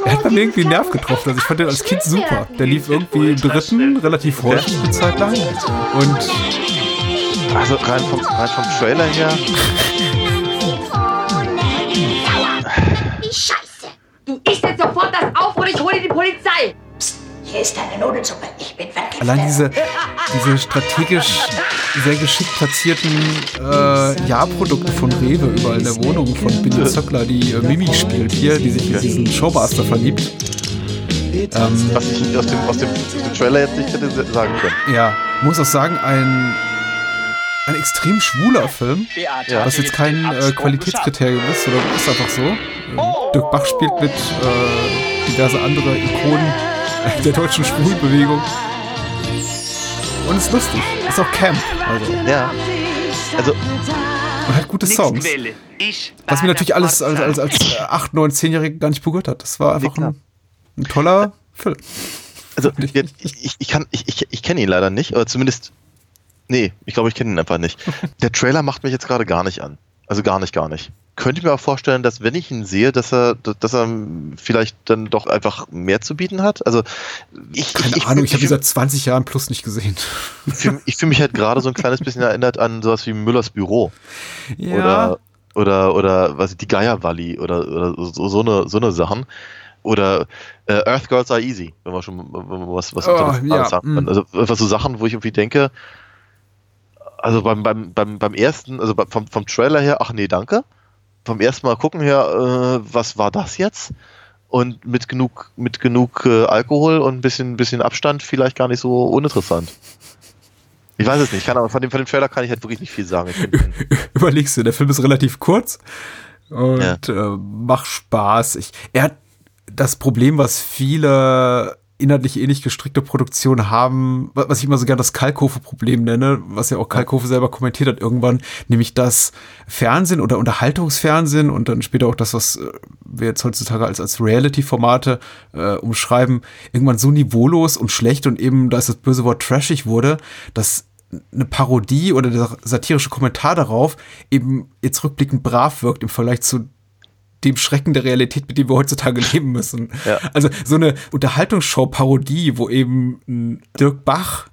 er hat mir irgendwie einen Nerv getroffen. Also ich fand den als Kind super. Der lief irgendwie im dritten relativ häufig eine Zeit lang. Und Also rein vom, rein vom Trailer her. Scheiße! Du isst jetzt sofort das auf oder ich hole die Polizei! Hier ist deine Nudelsuppe. Ich bin vergiftet. allein diese, diese strategisch sehr geschickt platzierten äh, Jahrprodukte von Rewe überall in der Wohnung von Billy Zöckler, die äh, Mimi spielt hier, die sich in diesen Showmaster verliebt. Ähm, Was ich aus dem, aus dem, aus dem Trailer jetzt nicht hätte sagen können. ja, muss auch sagen, ein ein extrem schwuler Film, Ja. was jetzt kein äh, Qualitätskriterium ist, sondern ist einfach so. Ähm, Dirk Bach spielt mit äh, diverse andere Ikonen der deutschen Schwulbewegung. Und ist lustig. Ist auch Camp. Also. Ja. Also. Und hat gute Songs. Was mir natürlich alles als, als, als 8, 9, 10-Jährige gar nicht berührt hat. Das war einfach ein, ein toller Film. Also, ich, ich kann, ich, ich, ich kenne ihn leider nicht, oder zumindest, nee, ich glaube, ich kenne ihn einfach nicht. Der Trailer macht mich jetzt gerade gar nicht an. Also gar nicht, gar nicht. Könnte ich mir auch vorstellen, dass wenn ich ihn sehe, dass er, dass er vielleicht dann doch einfach mehr zu bieten hat. Also ich, Keine ich, Ahnung, ich habe ihn seit 20 Jahren plus nicht gesehen. Ich fühle fühl mich halt gerade so ein kleines bisschen erinnert an sowas wie Müllers Büro. Ja. Oder, oder, oder was die Geiervalley oder, oder so, so, eine, so eine Sachen. Oder äh, Earth Girls Are Easy, wenn wir schon wenn wir was, was Oh, ja, haben. mm. Also einfach so Sachen, wo ich irgendwie denke, also beim, beim, beim, beim ersten, also vom, vom Trailer her, ach nee, danke. Vom ersten Mal gucken her, äh, was war das jetzt? Und mit genug, mit genug äh, Alkohol und ein bisschen, bisschen Abstand vielleicht gar nicht so uninteressant. Ich weiß es nicht, kann, aber von dem, von dem Trailer kann ich halt wirklich nicht viel sagen. Überlegst du, der Film ist relativ kurz und äh, macht Spaß. Ich, er hat das Problem, was viele inhaltlich ähnlich gestrickte Produktionen haben, wa- was ich immer so gerne das Kalkofe-Problem nenne, was ja auch Kalkofe selber kommentiert hat irgendwann, nämlich das Fernsehen oder Unterhaltungsfernsehen und dann später auch das, was äh, wir jetzt heutzutage als, als Reality-Formate äh, umschreiben, irgendwann so niveaulos und schlecht und eben, da ist das böse Wort trashig wurde, dass eine Parodie oder der satirische Kommentar darauf eben jetzt rückblickend brav wirkt im Vergleich zu dem Schrecken der Realität, mit dem wir heutzutage leben müssen. Ja. Also so eine Unterhaltungsshow-Parodie, wo eben Dirk Bach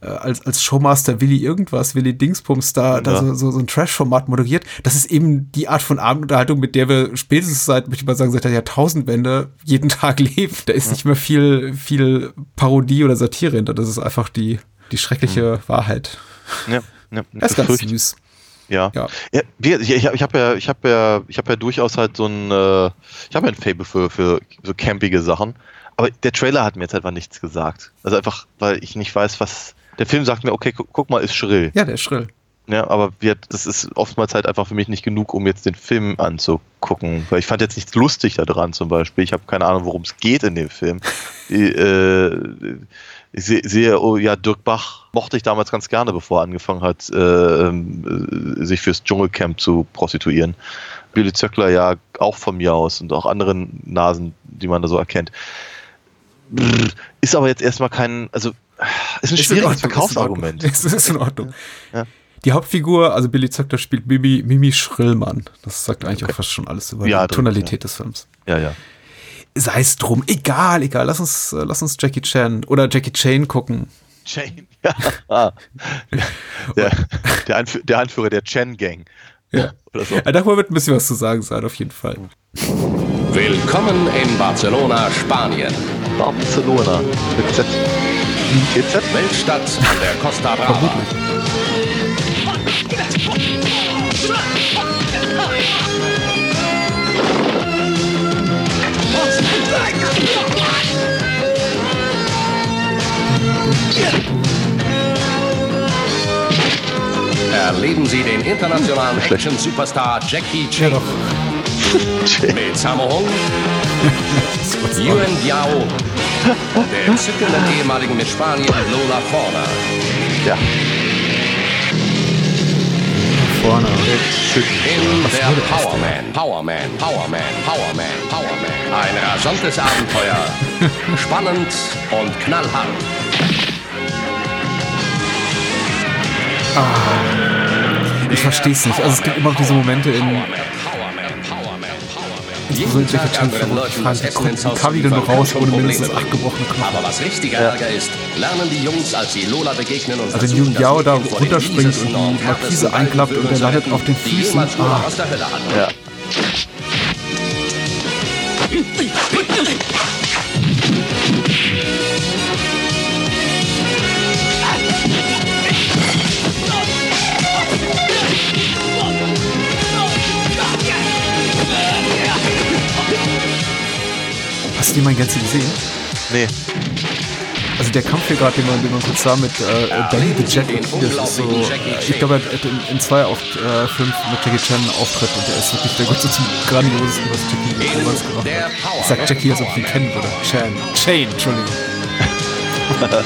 äh, als, als Showmaster Willi irgendwas, Willi Dingsbums da, da Ja. so, so, so ein Trash-Format moderiert. Das ist eben die Art von Abendunterhaltung, mit der wir spätestens seit, möchte ich mal sagen, seit der Jahrtausendwende jeden Tag leben. Da ist nicht mehr viel, viel Parodie oder Satire hinter. Das ist einfach die, die schreckliche Wahrheit. Ja, ja, Das ist ganz süß. Ja. Ja. ja ich ich habe ja, ich habe ja, ich habe ja durchaus halt so ein, äh, ich habe ja ein Fable für, für so campige Sachen. Aber der Trailer hat mir jetzt einfach nichts gesagt. Also einfach, weil ich nicht weiß, was. Der Film sagt mir, okay, guck, guck mal, ist schrill. Ja, der ist schrill. Ja, aber wir, das ist oftmals halt einfach für mich nicht genug, um jetzt den Film anzugucken. Weil ich fand jetzt nichts lustig daran zum Beispiel. Ich habe keine Ahnung, worum es geht in dem Film. Die, äh, ich seh- sehe, oh ja, Dirk Bach mochte ich damals ganz gerne, bevor er angefangen hat, äh, ähm, äh, sich fürs Dschungelcamp zu prostituieren. Billy Zöckler ja auch von mir aus und auch anderen Nasen, die man da so erkennt. Brr, Ist aber jetzt erstmal kein, also ist ein Ist schwieriges Ordnung, ist in Verkaufsargument. Ordnung. Es ist in Ordnung. Ja. Die Hauptfigur, also Billy Zöckler, spielt Mimi, Mimi Schrillmann. Das sagt eigentlich auch fast schon alles über Ja, die drin, Tonalität ja. des Films. Ja, ja. Sei es drum, egal, egal. Lass uns, äh, lass uns Jackie Chan oder Jackie Chan gucken. Chain, ja. Ah. Der, der, Anführ, der Anführer der Chen Gang. Ja. Oder so. Ja, darüber wird ein bisschen was zu sagen sein, auf jeden Fall. Willkommen in Barcelona, Spanien. Barcelona. Mit Z. TZ? Weltstadt an der Costa Brava. Erleben Sie den internationalen Action-Superstar Jackie Chan. Mit Sammo Hung, Yuen Biao, der entzückenden ehemaligen mit Spanien Lola Forna. Ja. Vorne. In der Powerman, Powerman, Powerman, Powerman, Powerman. Ein rasantes Abenteuer. Spannend und knallhart. Ich verstehe es nicht. Also es gibt immer noch diese Momente in. So in Jackie Chan fragen, wie kommt die Kavi denn noch raus, ohne mindestens acht gebrochene Knochen? Aber was richtiger Ärger ist, lernen die Jungs, als sie Lola begegnen und Also wenn versuchen, Jung Yao das da runterspringt und die Markise einklappt und der landet auf den Füßen. Ah. aus der Hölle hatten. Ja. Hast du die mal Gänze gesehen? Nee. Also der Kampf hier gerade, den man, den man kurz sah mit äh, Danny the Jet, das ist so, ich glaube, er hat in, in zwei auf, äh, Filmen mit Jackie Chan einen Auftritt und der ist wirklich der Gott zum grandiosesten, was Jackie jemals gemacht hat. Ich sag Jackie, als ob ich ihn kennen würde. Chan. Chain, Entschuldigung.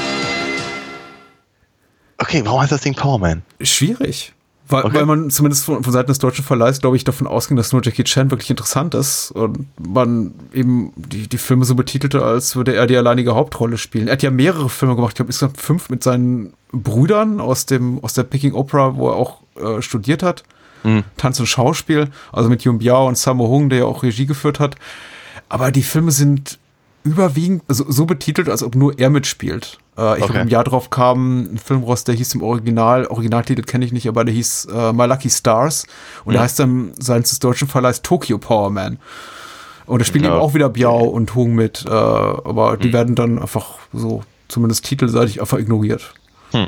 Okay, warum heißt das Ding Powerman? Schwierig. Weil, weil man zumindest von, von Seiten des deutschen Verleihs, glaube ich, davon ausging, dass nur Jackie Chan wirklich interessant ist und man eben die, die Filme so betitelte, als würde er die alleinige Hauptrolle spielen. Er hat ja mehrere Filme gemacht, ich glaube insgesamt fünf mit seinen Brüdern aus dem aus der Peking Opera, wo er auch äh, studiert hat. Mhm. Tanz und Schauspiel, also mit Yun Biao und Sammo Hung, der ja auch Regie geführt hat. Aber die Filme sind überwiegend also so betitelt, als ob nur er mitspielt. Äh, ich Okay. glaube, im Jahr drauf kam ein Film raus, der hieß im Original, Originaltitel kenne ich nicht, aber der hieß äh, My Lucky Stars und der Mhm. heißt dann seines des deutschen Verleihs Tokyo Power Man. Und da spielen Ja. eben auch wieder Biao und Hung mit, äh, aber die Mhm. werden dann einfach so, zumindest titelseitig, einfach ignoriert. Hm.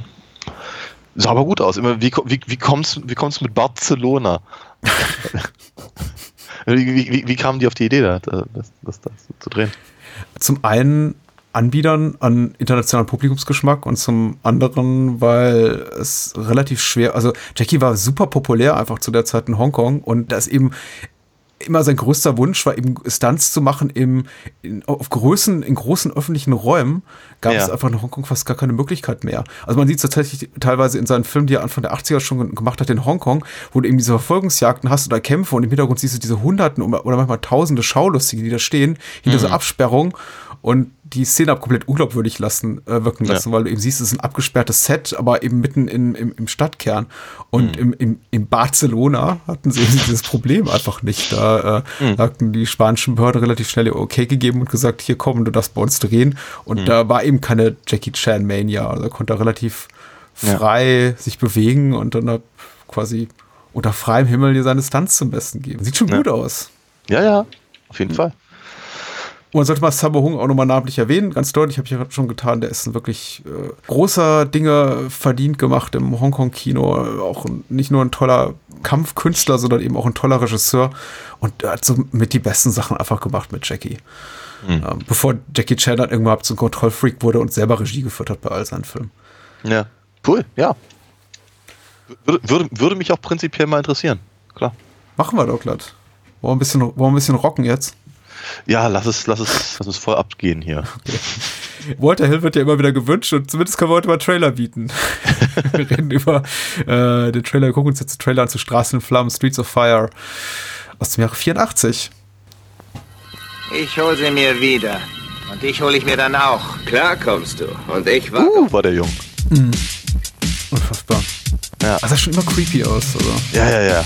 Sah aber gut aus. Immer, wie, wie, wie kommst wie kommst mit Barcelona? wie, wie, wie, wie kamen die auf die Idee, da, das, das, das zu drehen? Zum einen Anbietern an internationalen Publikumsgeschmack und zum anderen, weil es relativ schwer, also Jackie war super populär einfach zu der Zeit in Hongkong und da ist eben immer sein größter Wunsch war eben Stunts zu machen im, in, auf Größen, in großen öffentlichen Räumen gab Ja. es einfach in Hongkong fast gar keine Möglichkeit mehr. Also man sieht es tatsächlich teilweise in seinen Filmen, die er Anfang der 80er schon gemacht hat in Hongkong, wo du eben diese Verfolgungsjagden hast oder Kämpfe und im Hintergrund siehst du diese Hunderten oder manchmal Tausende Schaulustige, die da stehen, hinter so Mhm. Absperrung und die Szene ab komplett unglaubwürdig lassen, äh, wirken Ja. lassen, weil du eben siehst, es ist ein abgesperrtes Set, aber eben mitten in, im, im Stadtkern. Und Mhm. im, im, in Barcelona hatten sie eben dieses Problem einfach nicht. Da äh, Mhm. hatten die spanischen Behörden relativ schnell ihr Okay gegeben und gesagt, hier komm, du darfst bei uns drehen. Und Mhm. da war eben keine Jackie Chan Mania. Also er konnte relativ Ja. frei sich bewegen und dann quasi unter freiem Himmel dir seine Stunts zum Besten geben. Sieht schon gut aus. Ja, ja, auf jeden Fall. Und man sollte mal Sammo Hung auch nochmal namentlich erwähnen, ganz deutlich, habe ich ja schon getan, der ist ein wirklich äh, großer Dinge verdient gemacht im Hongkong-Kino. Auch nicht nur ein toller Kampfkünstler, sondern eben auch ein toller Regisseur. Und er hat so mit die besten Sachen einfach gemacht mit Jackie. Mhm. Ähm, bevor Jackie Chan dann irgendwann zum Kontrollfreak wurde und selber Regie geführt hat bei all seinen Filmen. Ja, cool, ja. Würde, würde, würde mich auch prinzipiell mal interessieren. Klar. Machen wir doch glatt. Wollen wir ein bisschen, wollen wir ein bisschen rocken jetzt? Ja, lass es, lass es, lass es voll abgehen hier. Walter Hill wird ja immer wieder gewünscht und zumindest können wir heute mal Trailer bieten. wir reden über äh, den Trailer, wir gucken uns jetzt den Trailer an zu Straßen in Flammen, Streets of Fire aus dem Jahre 84. Ich hol sie mir wieder. Und dich hol ich mir dann auch. Klar kommst du. Und ich war. Uh, war der jung. Mhm. Unfassbar. Ja. Das sah schon immer creepy aus. Also. Ja, ja, ja.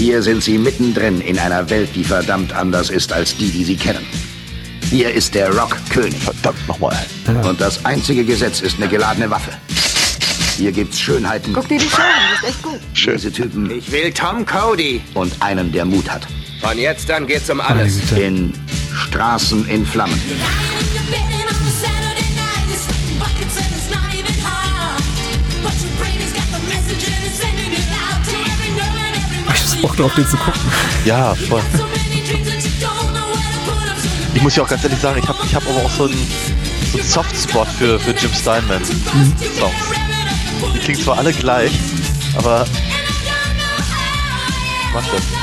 Hier sind Sie mittendrin in einer Welt, die verdammt anders ist als die, die Sie kennen. Hier ist der Rock-König. Verdammt nochmal. Und das einzige Gesetz ist eine geladene Waffe. Hier gibt's Schönheiten. Guck dir die Show an, ist echt gut. Schön. Diese Typen. Ich will Tom Cody. Und einen, der Mut hat. Von jetzt an geht's um alles. In Straßen in Flammen. Bock drauf, den zu gucken. Ja, voll. Ich muss ja auch ganz ehrlich sagen, ich habe ich hab aber auch so einen, so einen Softspot für, für Jim Steinman Songs. Die klingen zwar alle gleich, aber mag das.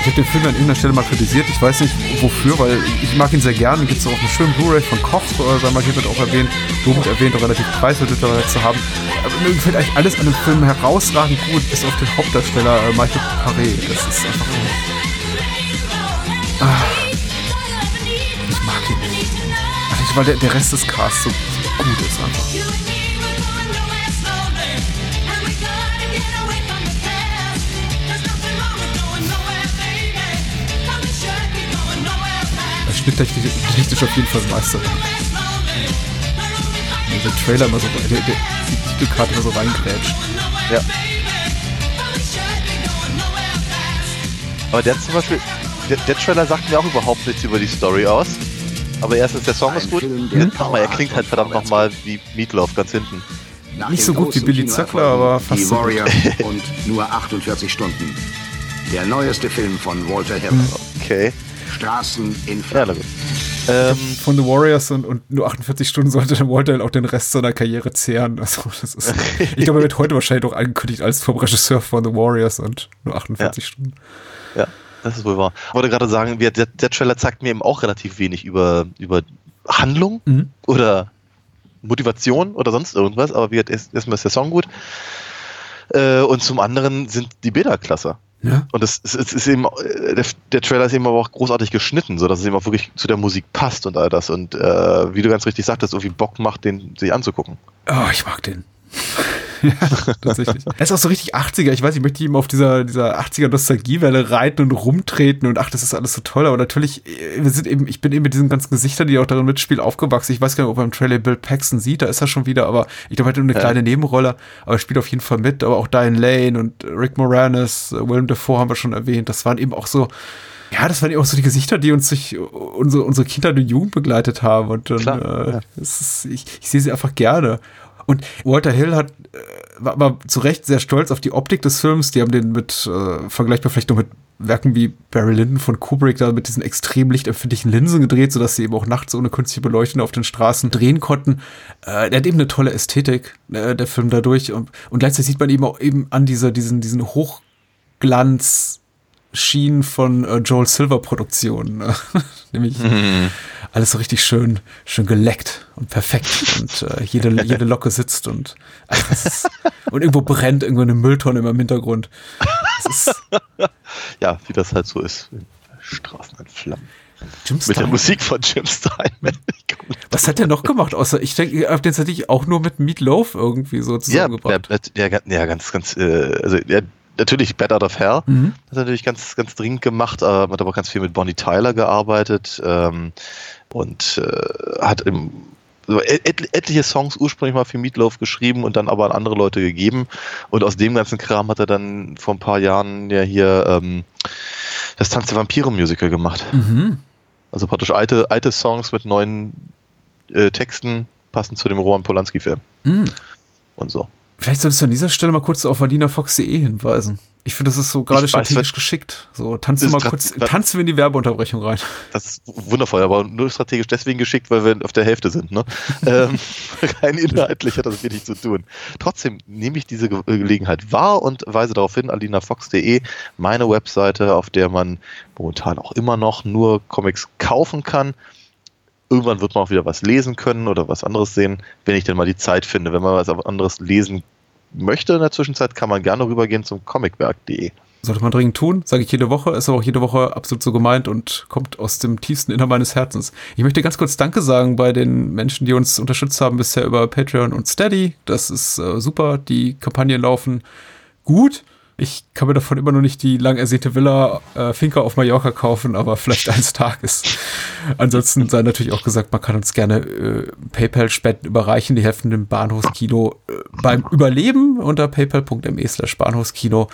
Ich habe den Film an irgendeiner Stelle mal kritisiert. Ich weiß nicht wofür, weil ich mag ihn sehr gerne. Gibt es auch eine schöne Blu-ray von Koch, äh, sei mal hiermit auch erwähnt, Domut erwähnt, auch relativ preiswert zu haben. Aber mir gefällt eigentlich alles an dem Film herausragend gut, bis auf den Hauptdarsteller äh, Michael Paré. Das ist einfach. Ah, ich mag ihn nicht. Also, weil der, der Rest des Casts so, so gut ist einfach. Schnitttechnisch technisch auf jeden Fall Meisterwerk. Der Trailer immer so, der, der, die Titelkarte immer so reingrätscht. Ja. Aber der zum Beispiel, der, der Trailer sagt mir auch überhaupt nichts über die Story aus. Aber erstens, der Song ist gut. Jetzt nochmal, er klingt halt verdammt nochmal wie Meatloaf ganz hinten. Nicht so gut wie Billy Zöckler, aber fast Die so gut. Warrior und nur 48 Stunden. Der neueste Film von Walter Hill. Okay. Straßen in Ähm, Flammen. Von The Warriors und, und nur 48 Stunden sollte dann Walter Hill auch den Rest seiner Karriere zehren. Also das ist, ich glaube, er wird heute wahrscheinlich auch angekündigt als vom Regisseur von The Warriors und nur 48 Stunden. Ja, das ist wohl wahr. Ich wollte gerade sagen, der, der Trailer zeigt mir eben auch relativ wenig über, über Handlung Mhm. oder Motivation oder sonst irgendwas, aber wie erstmal ist der Song gut. Äh, und zum anderen sind die Bilder klasse. Ja. Und es, es, es ist eben, äh, der, der Trailer ist eben aber auch großartig geschnitten, sodass es eben auch wirklich zu der Musik passt und all das. Und äh, wie du ganz richtig sagtest, irgendwie Bock macht, den sich anzugucken. Oh, ich mag den. Ja, tatsächlich. Er ist auch so richtig 80er. Ich weiß, ich möchte ihm auf dieser, dieser 80er Nostalgiewelle reiten und rumtreten und ach, das ist alles so toll. Aber natürlich, äh, wir sind eben, ich bin eben mit diesen ganzen Gesichtern, die auch darin mitspielen, aufgewachsen. Ich weiß gar nicht, ob man im Trailer Bill Paxton sieht, da ist er schon wieder, aber ich glaube, er hat nur eine Ja. kleine Nebenrolle, aber er spielt auf jeden Fall mit. Aber auch Diane Lane und Rick Moranis, äh, Willem Dafoe haben wir schon erwähnt. Das waren eben auch so, ja, das waren eben auch so die Gesichter, die uns durch unsere, unsere Kindheit und Jugend begleitet haben. Und dann, Klar, äh, ja. ist, ich, ich sehe sie einfach gerne. Und Walter Hill hat, äh, war, war zu Recht sehr stolz auf die Optik des Films. Die haben den mit, äh, vergleichbar vielleicht noch mit Werken wie Barry Lyndon von Kubrick da mit diesen extrem lichtempfindlichen Linsen gedreht, sodass sie eben auch nachts ohne künstliche Beleuchtung auf den Straßen drehen konnten. Äh, der hat eben eine tolle Ästhetik, äh, der Film dadurch. Und, und gleichzeitig sieht man eben auch eben an dieser, diesen, diesen Hochglanz, Schienen von äh, Joel Silver Produktionen. Ne? Nämlich alles so richtig schön, schön geleckt und perfekt und äh, jede, jede Locke sitzt und, ist, und irgendwo brennt irgendwo eine Mülltonne immer im Hintergrund. Ist, Ja, wie das halt so ist. Straßen in Flammen. Jim Mit der Steinman. Musik von Jim Steinman. was hat der noch gemacht? Außer, ich denke, auf den hätte ich auch nur mit Meat Loaf irgendwie so Ja, zusammengebracht. ja, ja, ja, ganz, ganz, äh, also ja, natürlich Bad Out of Hell. Mhm. Das hat natürlich ganz, ganz dringend gemacht, äh, hat aber ganz viel mit Bonnie Tyler gearbeitet ähm, und äh, hat im, et, etliche Songs ursprünglich mal für Meatloaf geschrieben und dann aber an andere Leute gegeben. Und aus dem ganzen Kram hat er dann vor ein paar Jahren ja hier ähm, das Tanz der Vampire Musical gemacht. Mhm. Also praktisch alte, alte Songs mit neuen äh, Texten passend zu dem Roman Polanski-Film Mhm. und so. Vielleicht solltest du an dieser Stelle mal kurz auf valinafox.de hinweisen. Ich finde, das ist so gerade weiß, strategisch was- geschickt. So, tanzen wir mal kurz, tanzen wir in die Werbeunterbrechung rein. Das ist wundervoll, aber nur strategisch deswegen geschickt, weil wir auf der Hälfte sind. Ne? ähm, rein inhaltlich hat das wenig zu tun. Trotzdem nehme ich diese Ge Gelegenheit wahr und weise darauf hin, alinafox.de, meine Webseite, auf der man momentan auch immer noch nur Comics kaufen kann. Irgendwann wird man auch wieder was lesen können oder was anderes sehen, wenn ich denn mal die Zeit finde. Wenn man was anderes lesen möchte in der Zwischenzeit, kann man gerne rübergehen zum comicwerk.de. Sollte man dringend tun, sage ich jede Woche, ist aber auch jede Woche absolut so gemeint und kommt aus dem tiefsten Innern meines Herzens. Ich möchte ganz kurz Danke sagen bei den Menschen, die uns unterstützt haben bisher über Patreon und Steady. Das ist äh, super, die Kampagnen laufen gut. Ich kann mir davon immer noch nicht die lang ersehnte Villa äh, Finca auf Mallorca kaufen, aber vielleicht eines Tages. Ansonsten sei natürlich auch gesagt, man kann uns gerne äh, PayPal-Spenden überreichen. Die helfen dem Bahnhofskino äh, beim Überleben unter paypal.me slash Bahnhofskino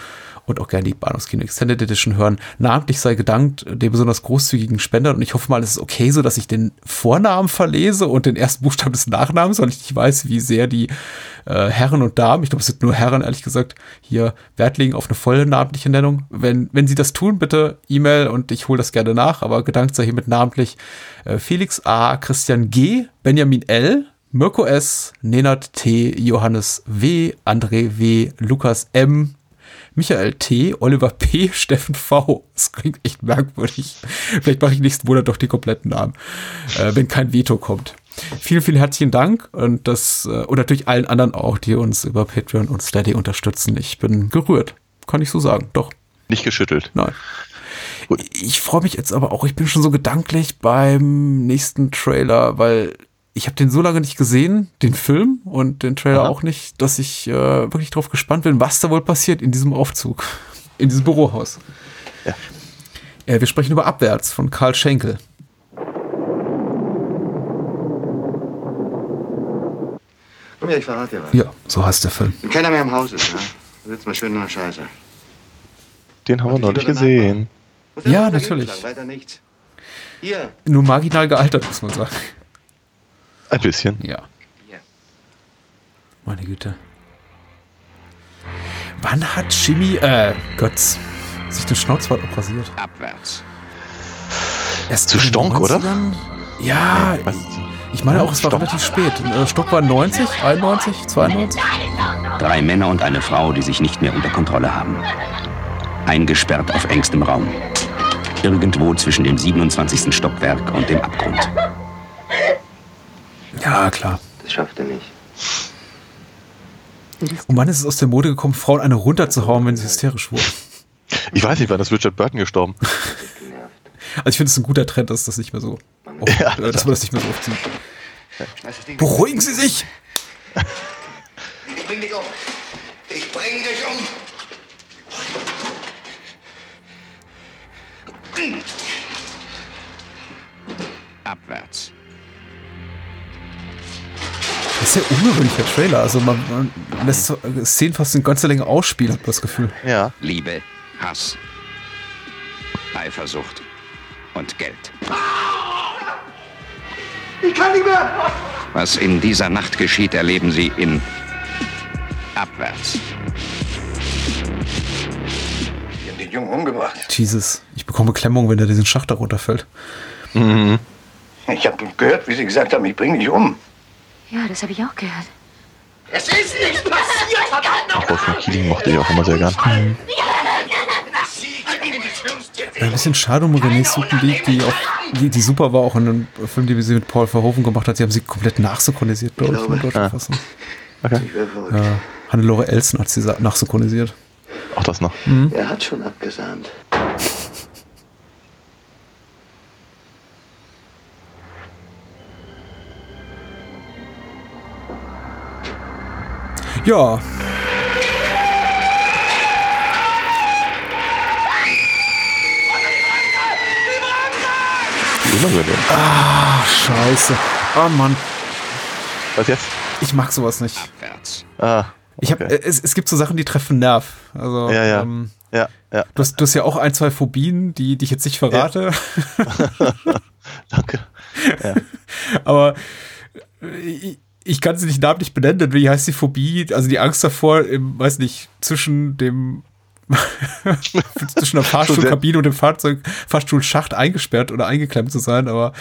und auch gerne die Bahnhofskino Extended Edition hören. Namentlich sei gedankt den besonders großzügigen Spendern und ich hoffe mal, es ist okay so, dass ich den Vornamen verlese und den ersten Buchstaben des Nachnamens, weil ich nicht weiß, wie sehr die äh, Herren und Damen, ich glaube, es sind nur Herren, ehrlich gesagt, hier Wert legen auf eine volle namentliche Nennung. Wenn, wenn sie das tun, bitte E-Mail und ich hole das gerne nach, aber gedankt sei hiermit namentlich äh, Felix A., Christian G., Benjamin L., Mirko S., Nenad T., Johannes W., André W., Lukas M., Michael T., Oliver P., Steffen V. Das klingt echt merkwürdig. Vielleicht mache ich nächsten Monat doch die kompletten Namen, äh, wenn kein Veto kommt. Vielen, vielen herzlichen Dank und das äh, und natürlich allen anderen auch, die uns über Patreon und Steady unterstützen. Ich bin gerührt, kann ich so sagen. Doch. Nicht geschüttelt. Nein. Ich freue mich jetzt aber auch, ich bin schon so gedanklich beim nächsten Trailer, weil ich habe den so lange nicht gesehen, den Film und den Trailer Aha. auch nicht, dass ich äh, wirklich drauf gespannt bin, was da wohl passiert in diesem Aufzug, in diesem Bürohaus. Ja. Äh, wir sprechen über Abwärts von Karl Schenkel. Komm her, ich verrate dir was. Ja, so heißt der Film. Wenn keiner mehr im Haus ist, ne? Dann sitzt man schön in der Scheiße. Den haben wir noch nicht gesehen. Ja, natürlich. lang, Weiter nichts. Hier. Nur marginal gealtert, muss man sagen. Ein bisschen. Ja. Meine Güte. Wann hat Jimmy, äh, Götz, Sich den Schnauzbart abrasiert. Abwärts. Erst Zu Stonk, oder? 90ern? Ja, ich meine auch, es war relativ spät. Äh, Stock war 90, 91, 92. Drei Männer und eine Frau, die sich nicht mehr unter Kontrolle haben. Eingesperrt auf engstem Raum. Irgendwo zwischen dem 27. Stockwerk und dem Abgrund. Ja, klar. Das schafft er nicht. Und wann ist es aus der Mode gekommen, Frauen eine runterzuhauen, wenn sie hysterisch wurden? Ich weiß nicht, wann ist Richard Burton gestorben? Also ich finde es ein guter Trend, dass das nicht mehr so, oft, äh, dass man das nicht mehr so oft sieht. Beruhigen Sie sich! Ich bring dich um. Ich bring dich um. Abwärts. Das ist ja ungewöhnlicher Trailer. Also man, man lässt so Szenen fast in ganzer Länge ausspielen, hat man das Gefühl. Ja. Liebe, Hass, Eifersucht und Geld. Ich kann nicht mehr. Was in dieser Nacht geschieht, erleben Sie in Abwärts. Die haben den Jungen umgebracht. Jesus, ich bekomme Klemmung, wenn er diesen Schacht da runterfällt. Mhm. Ich habe gehört, wie sie gesagt haben, ich bring dich um. Ja, das habe ich auch gehört. Es ist nicht passiert, verdammt Wolfgang Keating mochte ich auch immer sehr gern. Ein bisschen schade um René Sutenlieb, die auch, die, die super war auch in einem Film, den sie mit Paul Verhoeven gemacht hat. Sie haben sie komplett nachsynchronisiert, glaube ich, in der deutschen Ah. Fassung. Okay. Ja, Hannelore Elsen hat sie nachsynchronisiert. Auch das noch. Mhm. Er hat schon abgesahnt. Ja. Ah, scheiße. Oh Mann. Was jetzt? Ich mag sowas nicht. Ah. Ich hab, äh, es, es gibt so Sachen, die treffen Nerv. Also, Ja, ja. Ähm, Ja, ja. du, hast, du hast ja auch ein, zwei Phobien, die, die ich jetzt nicht verrate. Danke. Ja. Aber ich, ich kann sie nicht namentlich benennen. Wie heißt die Phobie? Also die Angst davor, im, weiß nicht, zwischen dem zwischen der Fahrstuhlkabine und dem Fahrzeug, Fahrstuhlschacht eingesperrt oder eingeklemmt zu sein, aber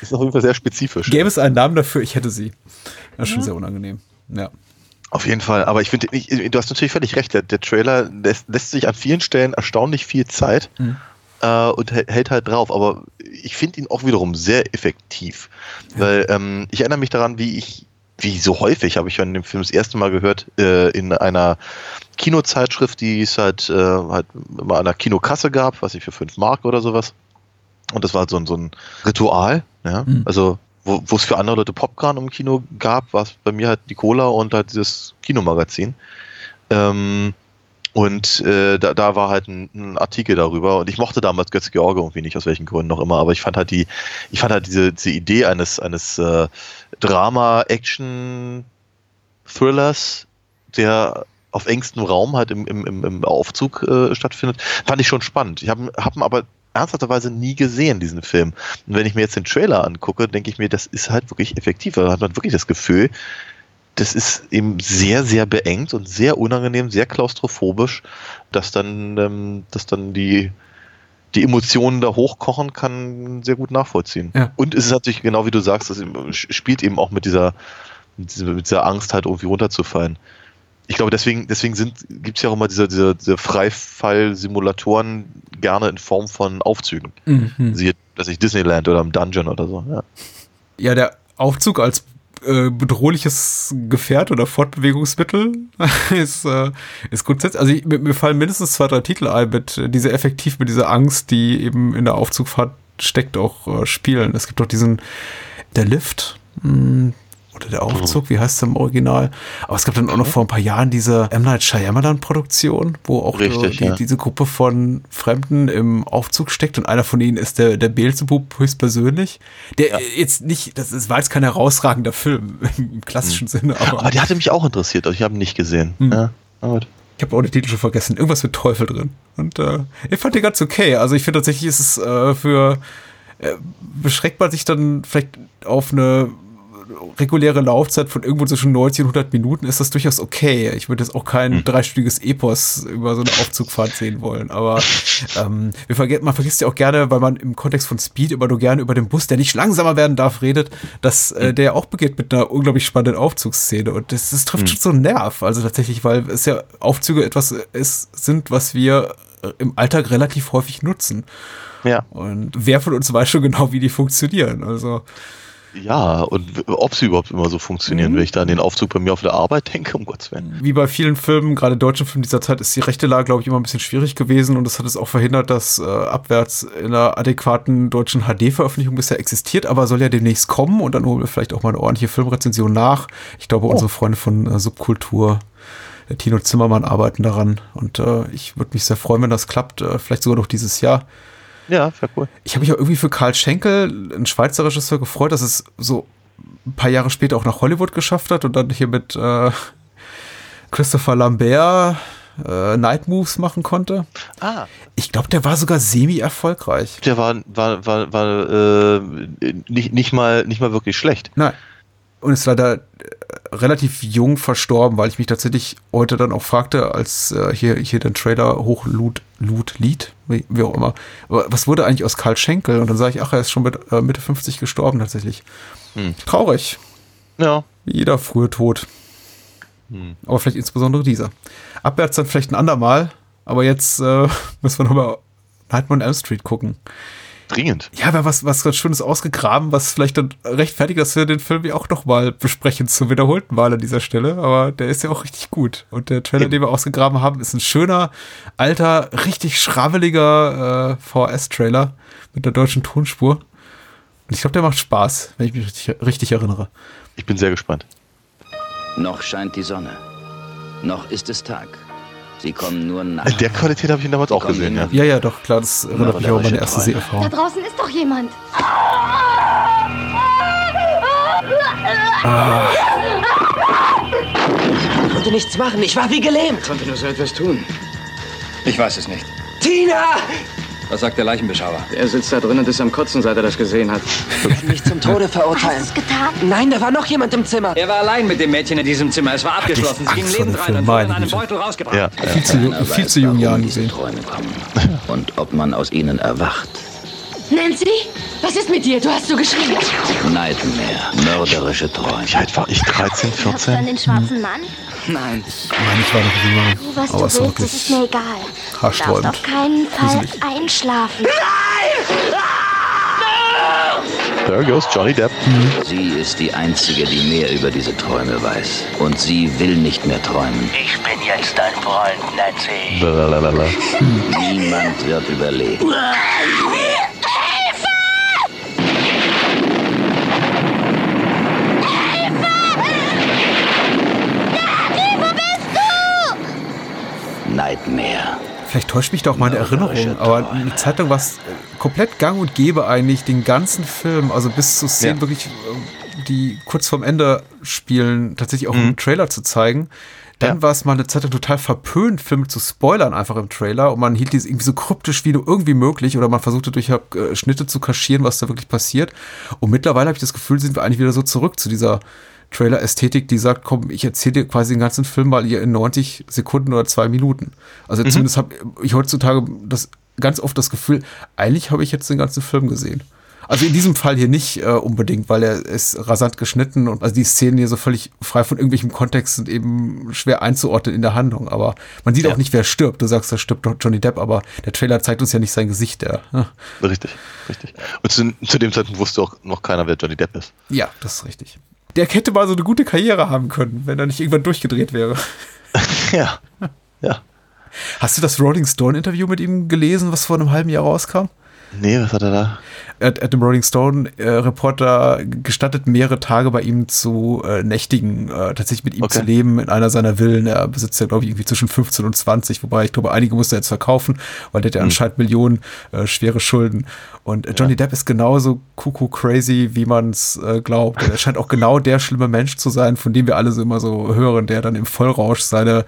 ist auf jeden Fall sehr spezifisch. Gäbe es einen Namen dafür, ich hätte sie. Das ist schon sehr unangenehm. Ja. Auf jeden Fall, aber ich finde, du hast natürlich völlig recht, der, der Trailer lässt, lässt sich an vielen Stellen erstaunlich viel Zeit Mhm. äh, und hält halt drauf, aber ich finde ihn auch wiederum sehr effektiv, weil ähm, ich erinnere mich daran, wie ich, wie so häufig habe ich von dem Film das erste Mal gehört, äh, in einer Kinozeitschrift, die es halt, äh, halt immer an der Kinokasse gab, was ich für 5 Mark oder sowas. Und das war so ein, so ein Ritual, ja. Mhm. Also, wo wo es für andere Leute Popcorn im Kino gab, war es bei mir halt die Cola und halt dieses Kinomagazin. Ähm, und äh, da, da war halt ein, ein Artikel darüber und ich mochte damals Götz George irgendwie nicht, aus welchen Gründen noch immer, aber ich fand halt die, ich fand halt diese, diese Idee eines, eines äh, Drama-Action-Thrillers, der auf engstem Raum halt im, im, im, Aufzug äh, stattfindet, fand ich schon spannend. Ich habe hab ihn aber ernsthafterweise nie gesehen, diesen Film. Und wenn ich mir jetzt den Trailer angucke, denke ich mir, das ist halt wirklich effektiv. Da hat man wirklich das Gefühl, das ist eben sehr, sehr beengt und sehr unangenehm, sehr klaustrophobisch, dass dann, ähm, dass dann die, die Emotionen da hochkochen, kann sehr gut nachvollziehen. Ja. Und es ist natürlich, genau wie du sagst, es spielt eben auch mit dieser, mit dieser, mit dieser Angst halt irgendwie runterzufallen. Ich glaube, deswegen, deswegen gibt es ja auch immer diese, diese, diese Freifall-Simulatoren gerne in Form von Aufzügen. Mhm. Siehe, dass ich Disneyland oder im Dungeon oder so. Ja. Ja, der Aufzug als äh, bedrohliches Gefährt oder Fortbewegungsmittel ist, äh, ist grundsätzlich, also ich, mir, mir fallen mindestens zwei, drei Titel ein mit äh, diese effektiv mit dieser Angst, die eben in der Aufzugfahrt steckt, auch äh, spielen. Es gibt auch diesen, der Lift, mh, oder der Aufzug, wie heißt der im Original? Aber es gab dann auch noch vor ein paar Jahren diese M. Night Shyamalan-Produktion, wo auch Richtig, die, ja. diese Gruppe von Fremden im Aufzug steckt und einer von ihnen ist der, der Beelzebub höchstpersönlich. Der äh, jetzt nicht, das ist, war jetzt kein herausragender Film im klassischen Sinne, aber, Mhm. Aber der hatte mich auch interessiert, aber ich habe ihn nicht gesehen. Hm. Ja, gut. ich habe auch den Titel schon vergessen. Irgendwas mit Teufel drin. Und äh, ich fand den ganz okay. Also ich finde tatsächlich ist es äh, für äh, beschränkt man sich dann vielleicht auf eine reguläre Laufzeit von irgendwo zwischen 90 und 100 Minuten ist das durchaus okay. Ich würde jetzt auch kein Hm. dreistündiges Epos über so eine Aufzugfahrt sehen wollen. Aber ähm, wir verge man vergisst ja auch gerne, weil man im Kontext von Speed immer nur gerne über den Bus, der nicht langsamer werden darf, redet, dass Hm. äh, der ja auch beginnt mit einer unglaublich spannenden Aufzugsszene. Und das, das trifft Hm. schon so einen Nerv. Also tatsächlich, weil es ja Aufzüge etwas ist, sind, was wir äh, im Alltag relativ häufig nutzen. Ja. Und wer von uns weiß schon genau, wie die funktionieren. Also Ja, und ob sie überhaupt immer so funktionieren, wenn ich da an den Aufzug bei mir auf der Arbeit denke, um Gottes Willen. wie bei vielen Filmen, gerade deutschen Filmen dieser Zeit, ist die rechte Lage, glaube ich, immer ein bisschen schwierig gewesen und das hat es auch verhindert, dass äh, abwärts in einer adäquaten deutschen HD-Veröffentlichung bisher existiert, aber soll ja demnächst kommen und dann holen wir vielleicht auch mal eine ordentliche Filmrezension nach. Ich glaube, unsere Freunde von äh, Subkultur, der Tino Zimmermann, arbeiten daran und äh, ich würde mich sehr freuen, wenn das klappt, äh, vielleicht sogar noch dieses Jahr. Ja, wäre cool. Ich habe mich auch irgendwie für Karl Schenkel, ein Schweizer Regisseur, gefreut, dass es so ein paar Jahre später auch nach Hollywood geschafft hat und dann hier mit äh, Christopher Lambert äh, Night Moves machen konnte. Ah. Ich glaube, der war sogar semi-erfolgreich. Der war, war, war, war äh, nicht, nicht, mal, nicht mal wirklich schlecht. Nein. Und ist leider äh, relativ jung verstorben, weil ich mich tatsächlich heute dann auch fragte, als äh, hier, hier den Trailer hochlud, lud, lied, wie, wie auch immer. Aber was wurde eigentlich aus Karl Schenkel? Und dann sage ich, ach, er ist schon mit äh, Mitte 50 gestorben tatsächlich. Hm. Traurig. Ja. Wie jeder frühe Tod. Hm. Aber vielleicht insbesondere dieser. Abwärts dann vielleicht ein andermal, aber jetzt äh, müssen wir nochmal Nightmare on Elm Street gucken. Dringend. Ja, aber was, was ganz Schönes ausgegraben, was vielleicht dann rechtfertigt, dass wir den Film ja auch nochmal besprechen, zum wiederholten Mal an dieser Stelle. Aber der ist ja auch richtig gut. Und der Trailer, den wir ausgegraben haben, ist ein schöner, alter, richtig schrabbeliger äh, VS-Trailer mit der deutschen Tonspur. Und ich glaube, der macht Spaß, wenn ich mich richtig, richtig erinnere. Ich bin sehr gespannt. Noch scheint die Sonne. Noch ist es Tag. Sie kommen nur In nach. der Qualität habe ich ihn damals auch gesehen, ja. Ja, ja, doch, klar, das erinnert mich auch an meine erste Da Seherfahrung. draußen ist doch jemand. Ah. Ich konnte nichts machen. Ich war wie gelähmt. konnte nur so etwas tun. Ich weiß es nicht. Tina! Was sagt der Leichenbeschauer? Er sitzt da drin und ist am Kotzen, seit er das gesehen hat. Mich zum Tode verurteilen. Was getan? Nein, da war noch jemand im Zimmer. Er war allein mit dem Mädchen in diesem Zimmer. Es war abgeschlossen. Sie ging lebend rein und wurde in einem. Beutel rausgebracht. Ja. Viel zu, viel zu jungen Jahren gesehen. Träume kommen. Und ob man aus ihnen erwacht. Nancy, was ist mit dir? Du hast so geschrien. Nightmare. Mörderische Träume. Alt war ich? 13, Hast du dann 14? den schwarzen Mann? Nein. Ich meine, ich war noch jünger. Tu, was aber du willst, das ist mir egal. Du darfst haarsträubend. auf keinen Fall Gruselig. einschlafen. There goes Johnny Depp. Sie ist die Einzige, die mehr über diese Träume weiß. Und sie will nicht mehr träumen. Ich bin jetzt dein Freund, Nancy. Lalalala. Niemand wird überleben. Nightmare. Vielleicht täuscht mich doch meine Erinnerung, aber eine Zeit lang war es äh, komplett gang und gäbe eigentlich, den ganzen Film, also bis zu Szenen Ja. wirklich, äh, die kurz vorm Ende spielen, tatsächlich auch Mhm. im Trailer zu zeigen. Dann Ja. war es mal eine Zeit lang total verpönt, Filme zu spoilern einfach im Trailer und man hielt dies irgendwie so kryptisch wie nur irgendwie möglich oder man versuchte durch äh, Schnitte zu kaschieren, was da wirklich passiert. Und mittlerweile habe ich das Gefühl, sind wir eigentlich wieder so zurück zu dieser Trailer-Ästhetik, die sagt, komm, ich erzähle dir quasi den ganzen Film mal hier in 90 Sekunden oder zwei Minuten. Also Mhm. zumindest habe ich heutzutage das ganz oft das Gefühl, eigentlich habe ich jetzt den ganzen Film gesehen. Also in diesem Fall hier nicht äh, unbedingt, weil er ist rasant geschnitten und also die Szenen hier so völlig frei von irgendwelchem Kontext sind eben schwer einzuordnen in der Handlung. Aber man sieht Ja. auch nicht, wer stirbt. Du sagst, da stirbt doch Johnny Depp, aber der Trailer zeigt uns ja nicht sein Gesicht. Der, Richtig, richtig. Und zu, zu dem Zeitpunkt wusste auch noch keiner, wer Johnny Depp ist. ja, das ist richtig. Der hätte mal so eine gute Karriere haben können, wenn er nicht irgendwann durchgedreht wäre. ja. Ja. Hast du das Rolling Stone Interview mit ihm gelesen, was vor einem halben Jahr rauskam? Nee, was hat er da? Er hat, dem Rolling Stone äh, Reporter gestattet, mehrere Tage bei ihm zu äh, nächtigen, äh, tatsächlich mit ihm Okay. zu leben in einer seiner Villen. Er besitzt ja, glaube ich, irgendwie zwischen 15 und 20, wobei ich glaube, einige musste er jetzt verkaufen, weil der hat ja Hm. anscheinend Millionen äh, schwere Schulden. Und äh, Johnny Depp ist genauso kuckuck crazy, wie man es äh, glaubt. Er scheint auch genau der schlimme Mensch zu sein, von dem wir alle so immer so hören, der dann im Vollrausch seine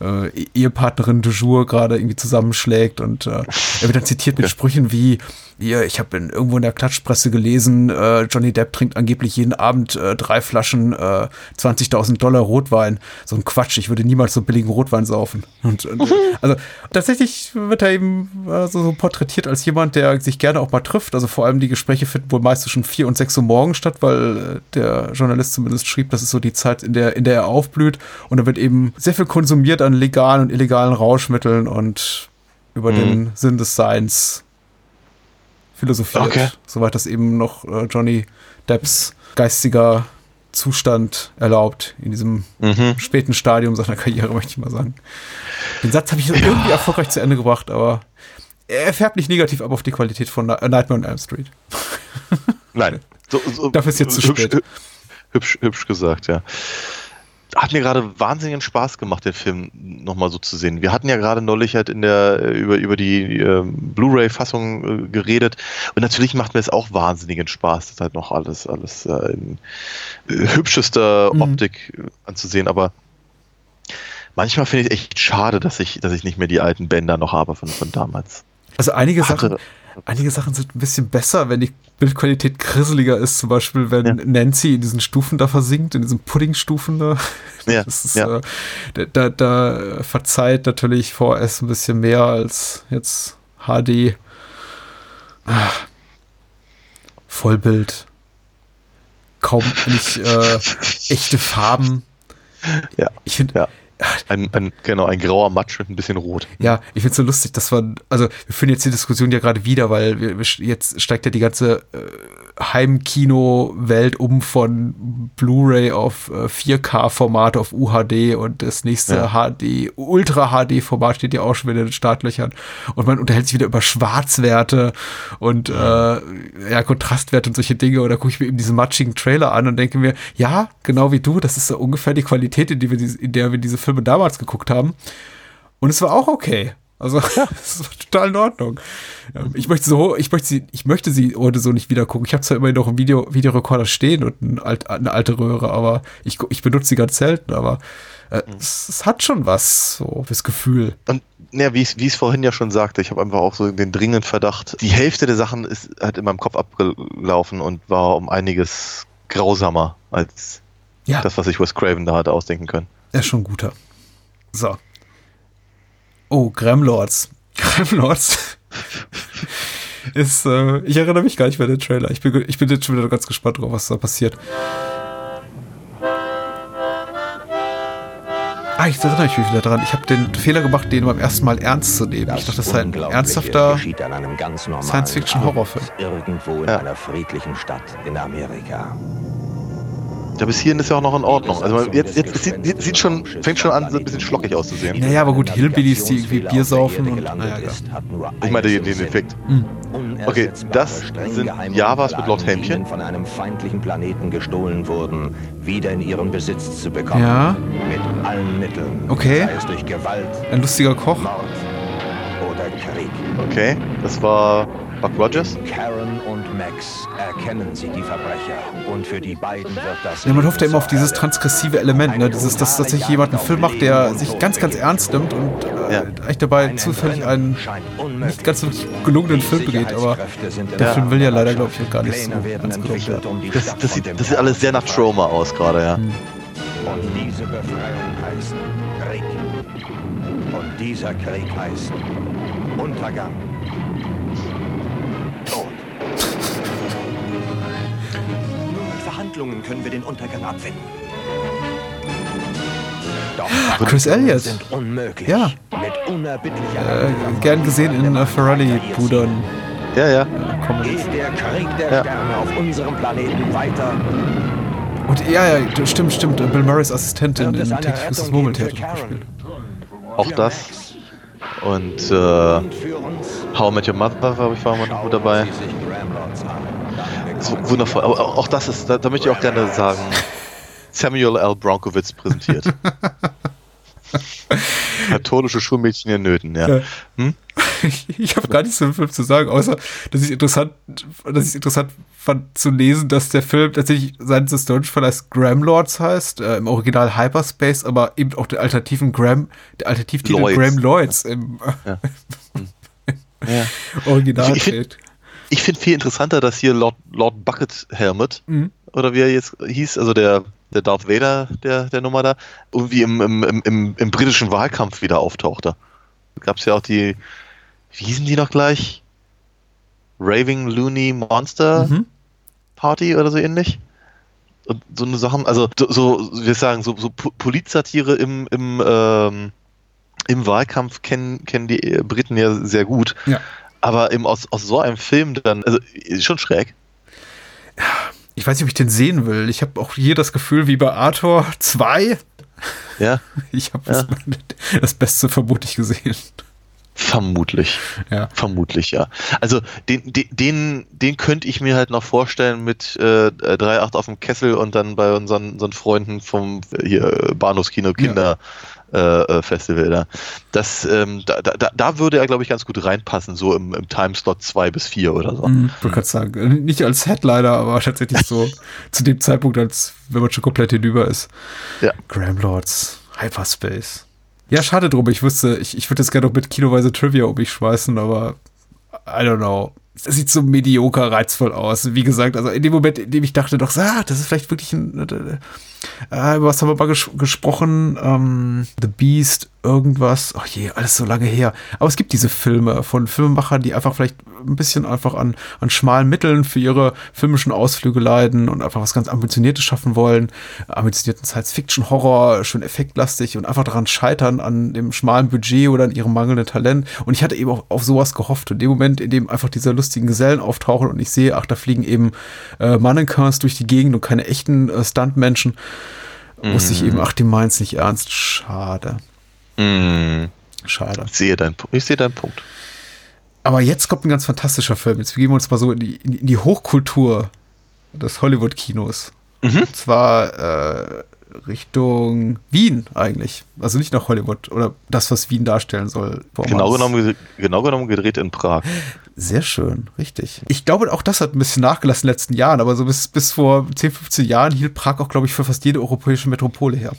äh, Ehepartnerin du jour gerade irgendwie zusammenschlägt. Und äh, er wird dann zitiert mit Sprüchen wie hier, ich habe in, irgendwo in der Klatschpresse gelesen, äh, Johnny Depp trinkt angeblich jeden Abend äh, drei Flaschen äh, 20.000 Dollar Rotwein. So ein Quatsch, ich würde niemals so billigen Rotwein saufen. Und, und also tatsächlich wird er eben äh, so, so porträtiert als jemand, der sich gerne auch mal trifft. Also vor allem die Gespräche finden wohl meist zwischen vier und sechs Uhr morgens statt, weil äh, der Journalist zumindest schrieb, das ist so die Zeit, in der, in der er aufblüht. Und da wird eben sehr viel konsumiert an legalen und illegalen Rauschmitteln und über Mhm. den Sinn des Seins philosophiert, Okay. soweit das eben noch äh, Johnny Depps geistiger Zustand erlaubt in diesem Mhm. späten Stadium seiner Karriere, möchte ich mal sagen. Den Satz habe ich irgendwie erfolgreich zu Ende gebracht, aber er färbt nicht negativ ab auf die Qualität von Ni- Nightmare on Elm Street. Nein. So, so, Dafür ist jetzt zu hübsch, spät. Hübsch, hübsch gesagt, ja. Hat mir gerade wahnsinnigen Spaß gemacht, den Film nochmal so zu sehen. Wir hatten ja gerade neulich halt in der, äh, über, über die ähm, Blu-ray-Fassung äh, geredet. Und natürlich macht mir es auch wahnsinnigen Spaß, das halt noch alles, alles äh, in äh, hübschester Mhm. Optik äh, anzusehen. Aber manchmal finde ich echt schade, dass ich, dass ich nicht mehr die alten Bänder noch habe von, von damals. Also einige Sachen, einige Sachen sind ein bisschen besser, wenn die Bildqualität grisseliger ist. Zum Beispiel, wenn Nancy in diesen Stufen da versinkt, in diesen Puddingstufen da. Ja, ist, ja. äh, da, da, da verzeiht natürlich VS ein bisschen mehr als jetzt HD. Ah. Vollbild. Kaum nicht äh, echte Farben. Ja. Ich finde, ja. Ein, ein, genau, ein grauer Matsch mit ein bisschen Rot. Ja, ich finde es so lustig, dass man, also wir führen jetzt die Diskussion ja gerade wieder, weil wir, jetzt steigt ja die ganze äh, Heimkino-Welt um von Blu-ray auf äh, 4K-Format auf UHD und das nächste Ja. HD, Ultra-HD-Format steht ja auch schon wieder in den Startlöchern und man unterhält sich wieder über Schwarzwerte und äh, ja, Kontrastwerte und solche Dinge und da gucke ich mir eben diese matschigen Trailer an und denke mir, ja, genau wie du, das ist so ungefähr die Qualität, in, die wir, in der wir diese Filme damals geguckt haben. Und es war auch okay. Also, es war total in Ordnung. Ich möchte so, ich möchte sie, ich möchte sie heute so nicht wieder gucken. Ich habe zwar immerhin noch einen Video, Videorekorder stehen und ein alt, eine alte Röhre, aber ich, ich benutze sie ganz selten, aber äh, es, es hat schon was, so fürs Gefühl. Und ja, wie ich ich es vorhin ja schon sagte, ich habe einfach auch so den dringenden Verdacht, die Hälfte der Sachen ist halt in meinem Kopf abgelaufen und war um einiges grausamer als Ja. das, was sich Wes Craven da hatte ausdenken können. Er ist schon guter. So. Oh, Gremlords. Gremlords. ist, äh, ich erinnere mich gar nicht mehr an den Trailer. Ich bin, ich bin jetzt schon wieder ganz gespannt drauf, was da passiert. Ah, jetzt erinnere ich mich wieder dran. Ich habe den Fehler gemacht, den beim ersten Mal ernst zu nehmen. ich dachte, das sei ein ernsthafter Science-Fiction-Horrorfilm. Irgendwo in einer friedlichen Stadt in Amerika. Ja, bis hierhin ist ja auch noch in Ordnung. Also jetzt, jetzt es sieht, sieht schon, fängt schon an, so ein bisschen schlockig auszusehen. Naja, aber gut, Hillbillies, die irgendwie Bier saufen und naja, ja. Ich meine den, den Effekt. Hm. Okay, das sind Javas mit Lord Helmchen. von einem feindlichen Planeten gestohlen wurden, wieder in ihren Besitz zu bekommen. Ja. Mit allen Mitteln. Okay. Gewalt Ein lustiger Koch. oder Krieg. Okay, das war Buck Rogers. Karen und Max erkennen sie die Verbrecher und für die beiden wird das Ja, man hofft ja immer auf dieses transgressive Element, ne? Dieses, dass tatsächlich jemand einen Film macht, der sich ganz, ganz ernst nimmt und äh, eigentlich dabei zufällig einen nicht ganz so gelungenen Film begeht, aber der Ja. Film will ja leider, glaube ich, auch gar nicht so ganz gelungen werden. Das, das, sieht, das sieht alles sehr nach Trauma aus gerade, ja. Und diese Befreiung heißt Krieg. Und dieser Krieg heißt Untergang. Mit Verhandlungen können wir den Untergang abwenden. Doch Chris Elliott. sind unmöglich. Ja. Mit unerbittlicher Äh, gern gesehen in äh, Ferrari-Pudern. Ja, ja. Geht der Krieg der Ja. Sterne auf unserem Planeten weiter. Und ja, ja, stimmt, stimmt. Bill Murrays Assistentin in täglich hat gespielt. Auch das. Und äh, How Met Your Mother, glaube ich, war mal noch gut dabei. Ist wundervoll. Aber auch das ist, da, da möchte ich auch gerne sagen, Samuel L. Bronkowitz präsentiert. Katholische Schulmädchen in Nöten, ja. Ja. Hm? Ich habe gar nichts zum Film zu sagen, außer dass ich interessant, dass ich es interessant fand zu lesen, dass der Film tatsächlich seines historischen Verleihs Gramlords heißt, äh, im Original Hyperspace, aber eben auch der alternativen Gram, der Alternativtitel Lloyds. Graham Lloyds im Ja. Original Ich- ich find- steht. Ich finde viel interessanter, dass hier Lord, Lord Bucket Helmet, Mhm. oder wie er jetzt hieß, also der, der Darth Vader der, der Nummer da, irgendwie im, im, im, im, britischen Wahlkampf wieder auftauchte. Gab es ja auch die, wie hießen die noch gleich? Raving Looney Monster Mhm. Party oder so ähnlich? Und so eine Sachen, also so, so wir sagen, so, so Po- Politsatire im, im, ähm, im Wahlkampf kennen, kennen die äh, Briten ja sehr gut. Ja. Aber eben aus, aus so einem Film dann, also schon schräg. Ich weiß nicht, ob ich den sehen will. Ich habe auch hier das Gefühl, wie bei Arthur 2. Ja. Ich habe das, das Beste vermutlich gesehen. Vermutlich. Ja. Vermutlich, ja. Also den, den, den, könnte ich mir halt noch vorstellen mit äh, 3,8 auf dem Kessel und dann bei unseren, unseren Freunden vom hier Bahnhofskino Kinder äh, äh, Festival da. Das, ähm, da, da, da würde er, glaube ich, ganz gut reinpassen, so im, im Timeslot 2 bis 4 oder so. Mhm. Ich gerade sagen, äh, nicht als Headliner, aber tatsächlich so zu dem Zeitpunkt, als wenn man schon komplett hinüber ist. Ja. Graham Lords, Hyperspace. Ja, schade drum. Ich wüsste, ich, ich würde jetzt gerne noch mit kiloweise Trivia um mich schmeißen, aber I don't know. Das sieht so medioker reizvoll aus. Wie gesagt, also in dem Moment, in dem ich dachte, doch, ah, das ist vielleicht wirklich ein. Äh, über was haben wir mal ges gesprochen? Ähm, The Beast, irgendwas. Ach je, alles so lange her. Aber es gibt diese Filme von Filmemachern, die einfach vielleicht ein bisschen einfach an, an schmalen Mitteln für ihre filmischen Ausflüge leiden und einfach was ganz Ambitioniertes schaffen wollen. Ambitionierten Science-Fiction-Horror, schön effektlastig und einfach daran scheitern an dem schmalen Budget oder an ihrem mangelnden Talent. Und ich hatte eben auch auf sowas gehofft. Und in dem Moment, in dem einfach diese lustigen Gesellen auftauchen und ich sehe, ach, da fliegen eben äh, Mannequins durch die Gegend und keine echten äh, Stuntmenschen, wusste ich Mhm. eben, ach, die meint's nicht ernst. Schade. Mm. Schade. Ich sehe deinen, Pu- ich sehe deinen Punkt. Aber jetzt kommt ein ganz fantastischer Film. Jetzt begeben wir uns mal so in die, in die Hochkultur des Hollywood-Kinos. Mhm. Und zwar äh, Richtung Wien eigentlich. Also nicht nach Hollywood oder das, was Wien darstellen soll. Genau genommen, genau genommen gedreht in Prag. Sehr schön, richtig. Ich glaube, auch das hat ein bisschen nachgelassen in den letzten Jahren, aber so bis, bis vor 10, 15 Jahren hielt Prag auch, glaube ich, für fast jede europäische Metropole her.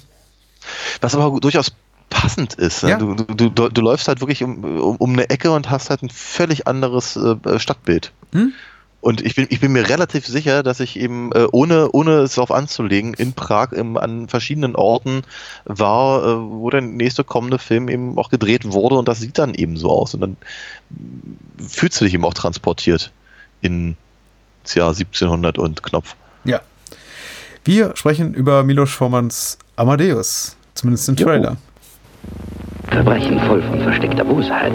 Was aber durchaus passend ist. ne? Ja. Du, du, du, du läufst halt wirklich um, um, um eine Ecke und hast halt ein völlig anderes äh, Stadtbild. Hm? Und ich bin, ich bin mir relativ sicher, dass ich eben, äh, ohne, ohne es darauf anzulegen, in Prag im, an verschiedenen Orten war, äh, wo der nächste kommende Film eben auch gedreht wurde und das sieht dann eben so aus. Und dann fühlst du dich eben auch transportiert in das Jahr 1700 und Knopf. Ja. Wir sprechen über Milos Formanns Amadeus, zumindest im Trailer. Verbrechen voll von versteckter Bosheit.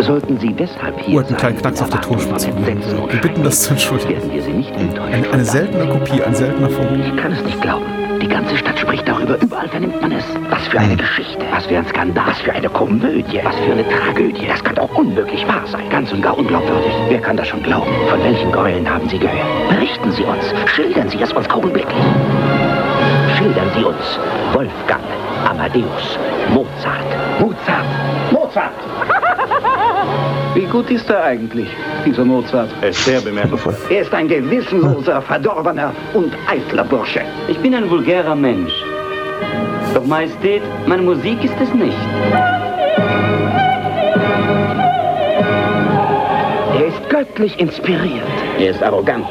Sollten Sie deshalb hier Oh, einen kleinen Knacks auf der Tonspitze. Wir bitten das zu entschuldigen. werden wir Sie nicht enttäuschen. Eine, eine seltene Kopie, ein seltener Vogel. Ich kann es nicht glauben. Die ganze Stadt spricht darüber. Überall vernimmt man es. Was für eine Geschichte. Was für ein Skandal. Was für eine Komödie. Was für eine Tragödie. Das kann doch unmöglich wahr sein. Ganz und gar unglaubwürdig. Wer kann das schon glauben? Von welchen Gräueln haben Sie gehört? Berichten Sie uns. Schildern Sie es uns augenblicklich. Schildern Sie uns. Wolfgang, Amadeus, Mozart. Mozart. Mozart. Wie gut ist er eigentlich, dieser Mozart? Er ist sehr bemerkenswert. Er ist ein gewissenloser, verdorbener und eitler Bursche. Ich bin ein vulgärer Mensch. Doch Majestät, meine Musik ist es nicht. Er ist göttlich inspiriert. Er ist arrogant,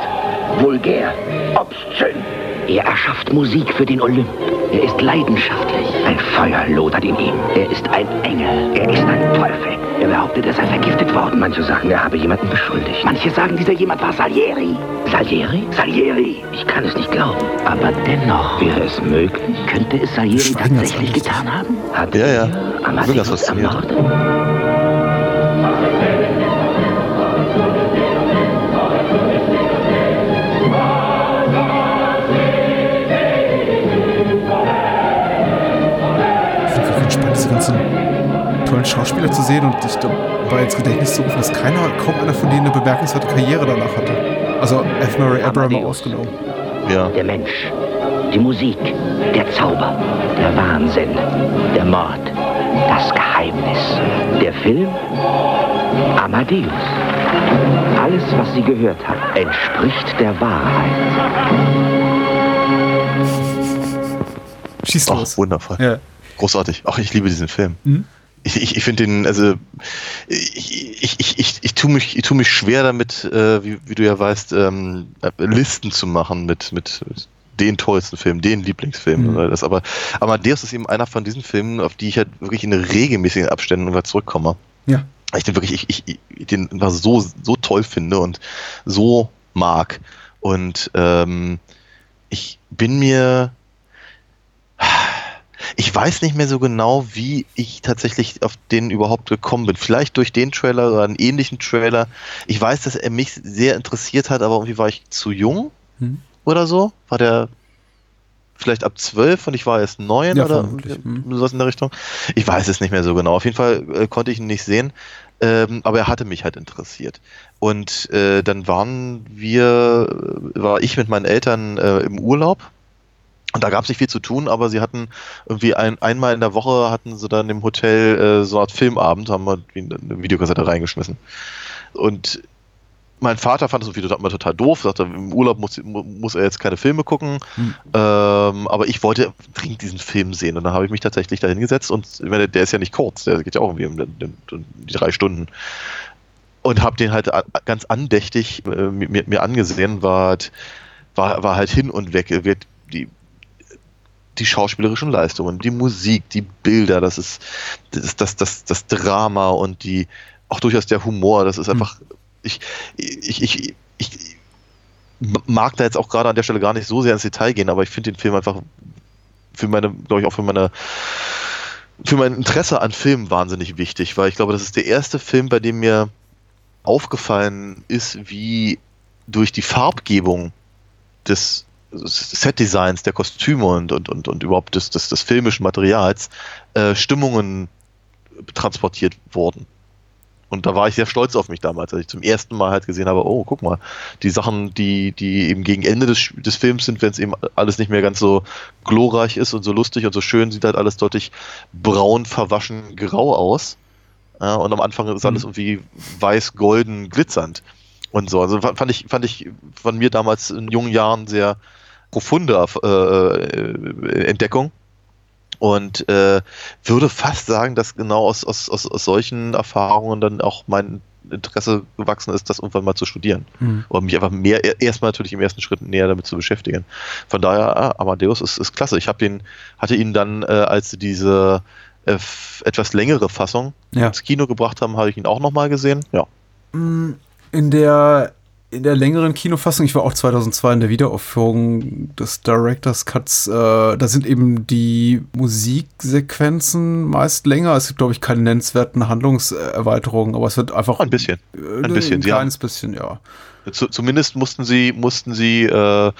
vulgär, obszön. Er erschafft Musik für den Olymp. Er ist leidenschaftlich. Ein Feuer lodert in ihm. Er ist ein Engel. Er ist ein Teufel. Er behauptet, er sei vergiftet worden. Manche sagen, er habe jemanden beschuldigt. Manche sagen, dieser jemand war Salieri. Salieri? Salieri. Ich kann es nicht glauben. Aber dennoch wäre es möglich. Könnte es Salieri tatsächlich getan haben? Hat Ja, ja. Amadeus ermordet? Schauspieler zu sehen und sich dabei ins Gedächtnis zu rufen, dass keiner, kaum einer von denen eine bemerkenswerte Karriere danach hatte. Also F. Murray Abraham ausgenommen. Ja. Der Mensch, die Musik, der Zauber, der Wahnsinn, der Mord, das Geheimnis, der Film, Amadeus. Alles, was Sie gehört haben, entspricht der Wahrheit. Schieß Ach, los. wundervoll. Ja. Großartig. Ach, ich liebe diesen Film. Mhm. Ich, ich, finde den, also ich, ich, ich, ich, ich tue mich, ich tu mich schwer damit, äh, wie, wie du ja weißt, ähm, Listen zu machen mit, mit den tollsten Filmen, den Lieblingsfilmen. Mhm. Das, aber Amadeus ist eben einer von diesen Filmen, auf die ich halt wirklich in regelmäßigen Abständen immer zurückkomme. Ja. Ich den wirklich, ich, ich, ich den immer so, so toll finde und so mag. Und ähm, ich bin mir ich weiß nicht mehr so genau, wie ich tatsächlich auf den überhaupt gekommen bin. Vielleicht durch den Trailer oder einen ähnlichen Trailer. Ich weiß, dass er mich sehr interessiert hat, aber irgendwie war ich zu jung hm. oder so. War der vielleicht ab zwölf und ich war erst neun ja, oder hm. sowas in der Richtung. Ich weiß es nicht mehr so genau. Auf jeden Fall äh, konnte ich ihn nicht sehen, ähm, aber er hatte mich halt interessiert. Und äh, dann waren wir, war ich mit meinen Eltern äh, im Urlaub und da gab es nicht viel zu tun, aber sie hatten irgendwie ein, einmal in der Woche hatten sie dann im Hotel äh, so eine Art Filmabend, haben wir eine Videokassette reingeschmissen. Und mein Vater fand das irgendwie total doof, sagte, im Urlaub muss, muss er jetzt keine Filme gucken, hm. ähm, aber ich wollte dringend diesen Film sehen und dann habe ich mich tatsächlich da hingesetzt und ich meine, der ist ja nicht kurz, der geht ja auch irgendwie um, um, um die drei Stunden und habe den halt ganz andächtig äh, mir, mir, angesehen, war halt, war, war halt hin und weg, wird die die schauspielerischen Leistungen, die Musik, die Bilder, das ist das, das, das, das Drama und die auch durchaus der Humor, das ist hm. einfach, ich, ich, ich, ich mag da jetzt auch gerade an der Stelle gar nicht so sehr ins Detail gehen, aber ich finde den Film einfach für meine, glaube ich, auch für meine für mein Interesse an Filmen wahnsinnig wichtig, weil ich glaube, das ist der erste Film, bei dem mir aufgefallen ist, wie durch die Farbgebung des Set-Designs, der Kostüme und, und, und, und überhaupt des, des, des filmischen Materials äh, Stimmungen transportiert wurden. Und da war ich sehr stolz auf mich damals, als ich zum ersten Mal halt gesehen habe, oh, guck mal, die Sachen, die, die eben gegen Ende des, des Films sind, wenn es eben alles nicht mehr ganz so glorreich ist und so lustig und so schön, sieht halt alles deutlich braun, verwaschen, grau aus. Ja, und am Anfang ist alles mhm. irgendwie weiß-golden glitzernd und so. Also fand ich, fand ich von mir damals in jungen Jahren sehr, profunde äh, äh, Entdeckung. Und äh, würde fast sagen, dass genau aus, aus, aus, aus solchen Erfahrungen dann auch mein Interesse gewachsen ist, das irgendwann mal zu studieren. Mhm. Und mich einfach mehr, erstmal natürlich im ersten Schritt näher damit zu beschäftigen. Von daher, ah, Amadeus ist, ist klasse. Ich habe ihn, hatte ihn dann, äh, als sie diese äh, etwas längere Fassung ja. ins Kino gebracht haben, habe ich ihn auch nochmal gesehen. Ja. Mm, in der in der längeren Kinofassung, ich war auch 2002 in der Wiederaufführung des Director's Cuts, äh, da sind eben die Musiksequenzen meist länger. Es gibt, glaube ich, keine nennenswerten Handlungserweiterungen, aber es wird einfach. Ein bisschen. Ein, ein bisschen, ein kleines bisschen, ja. Zumindest mussten sie, mussten sie äh,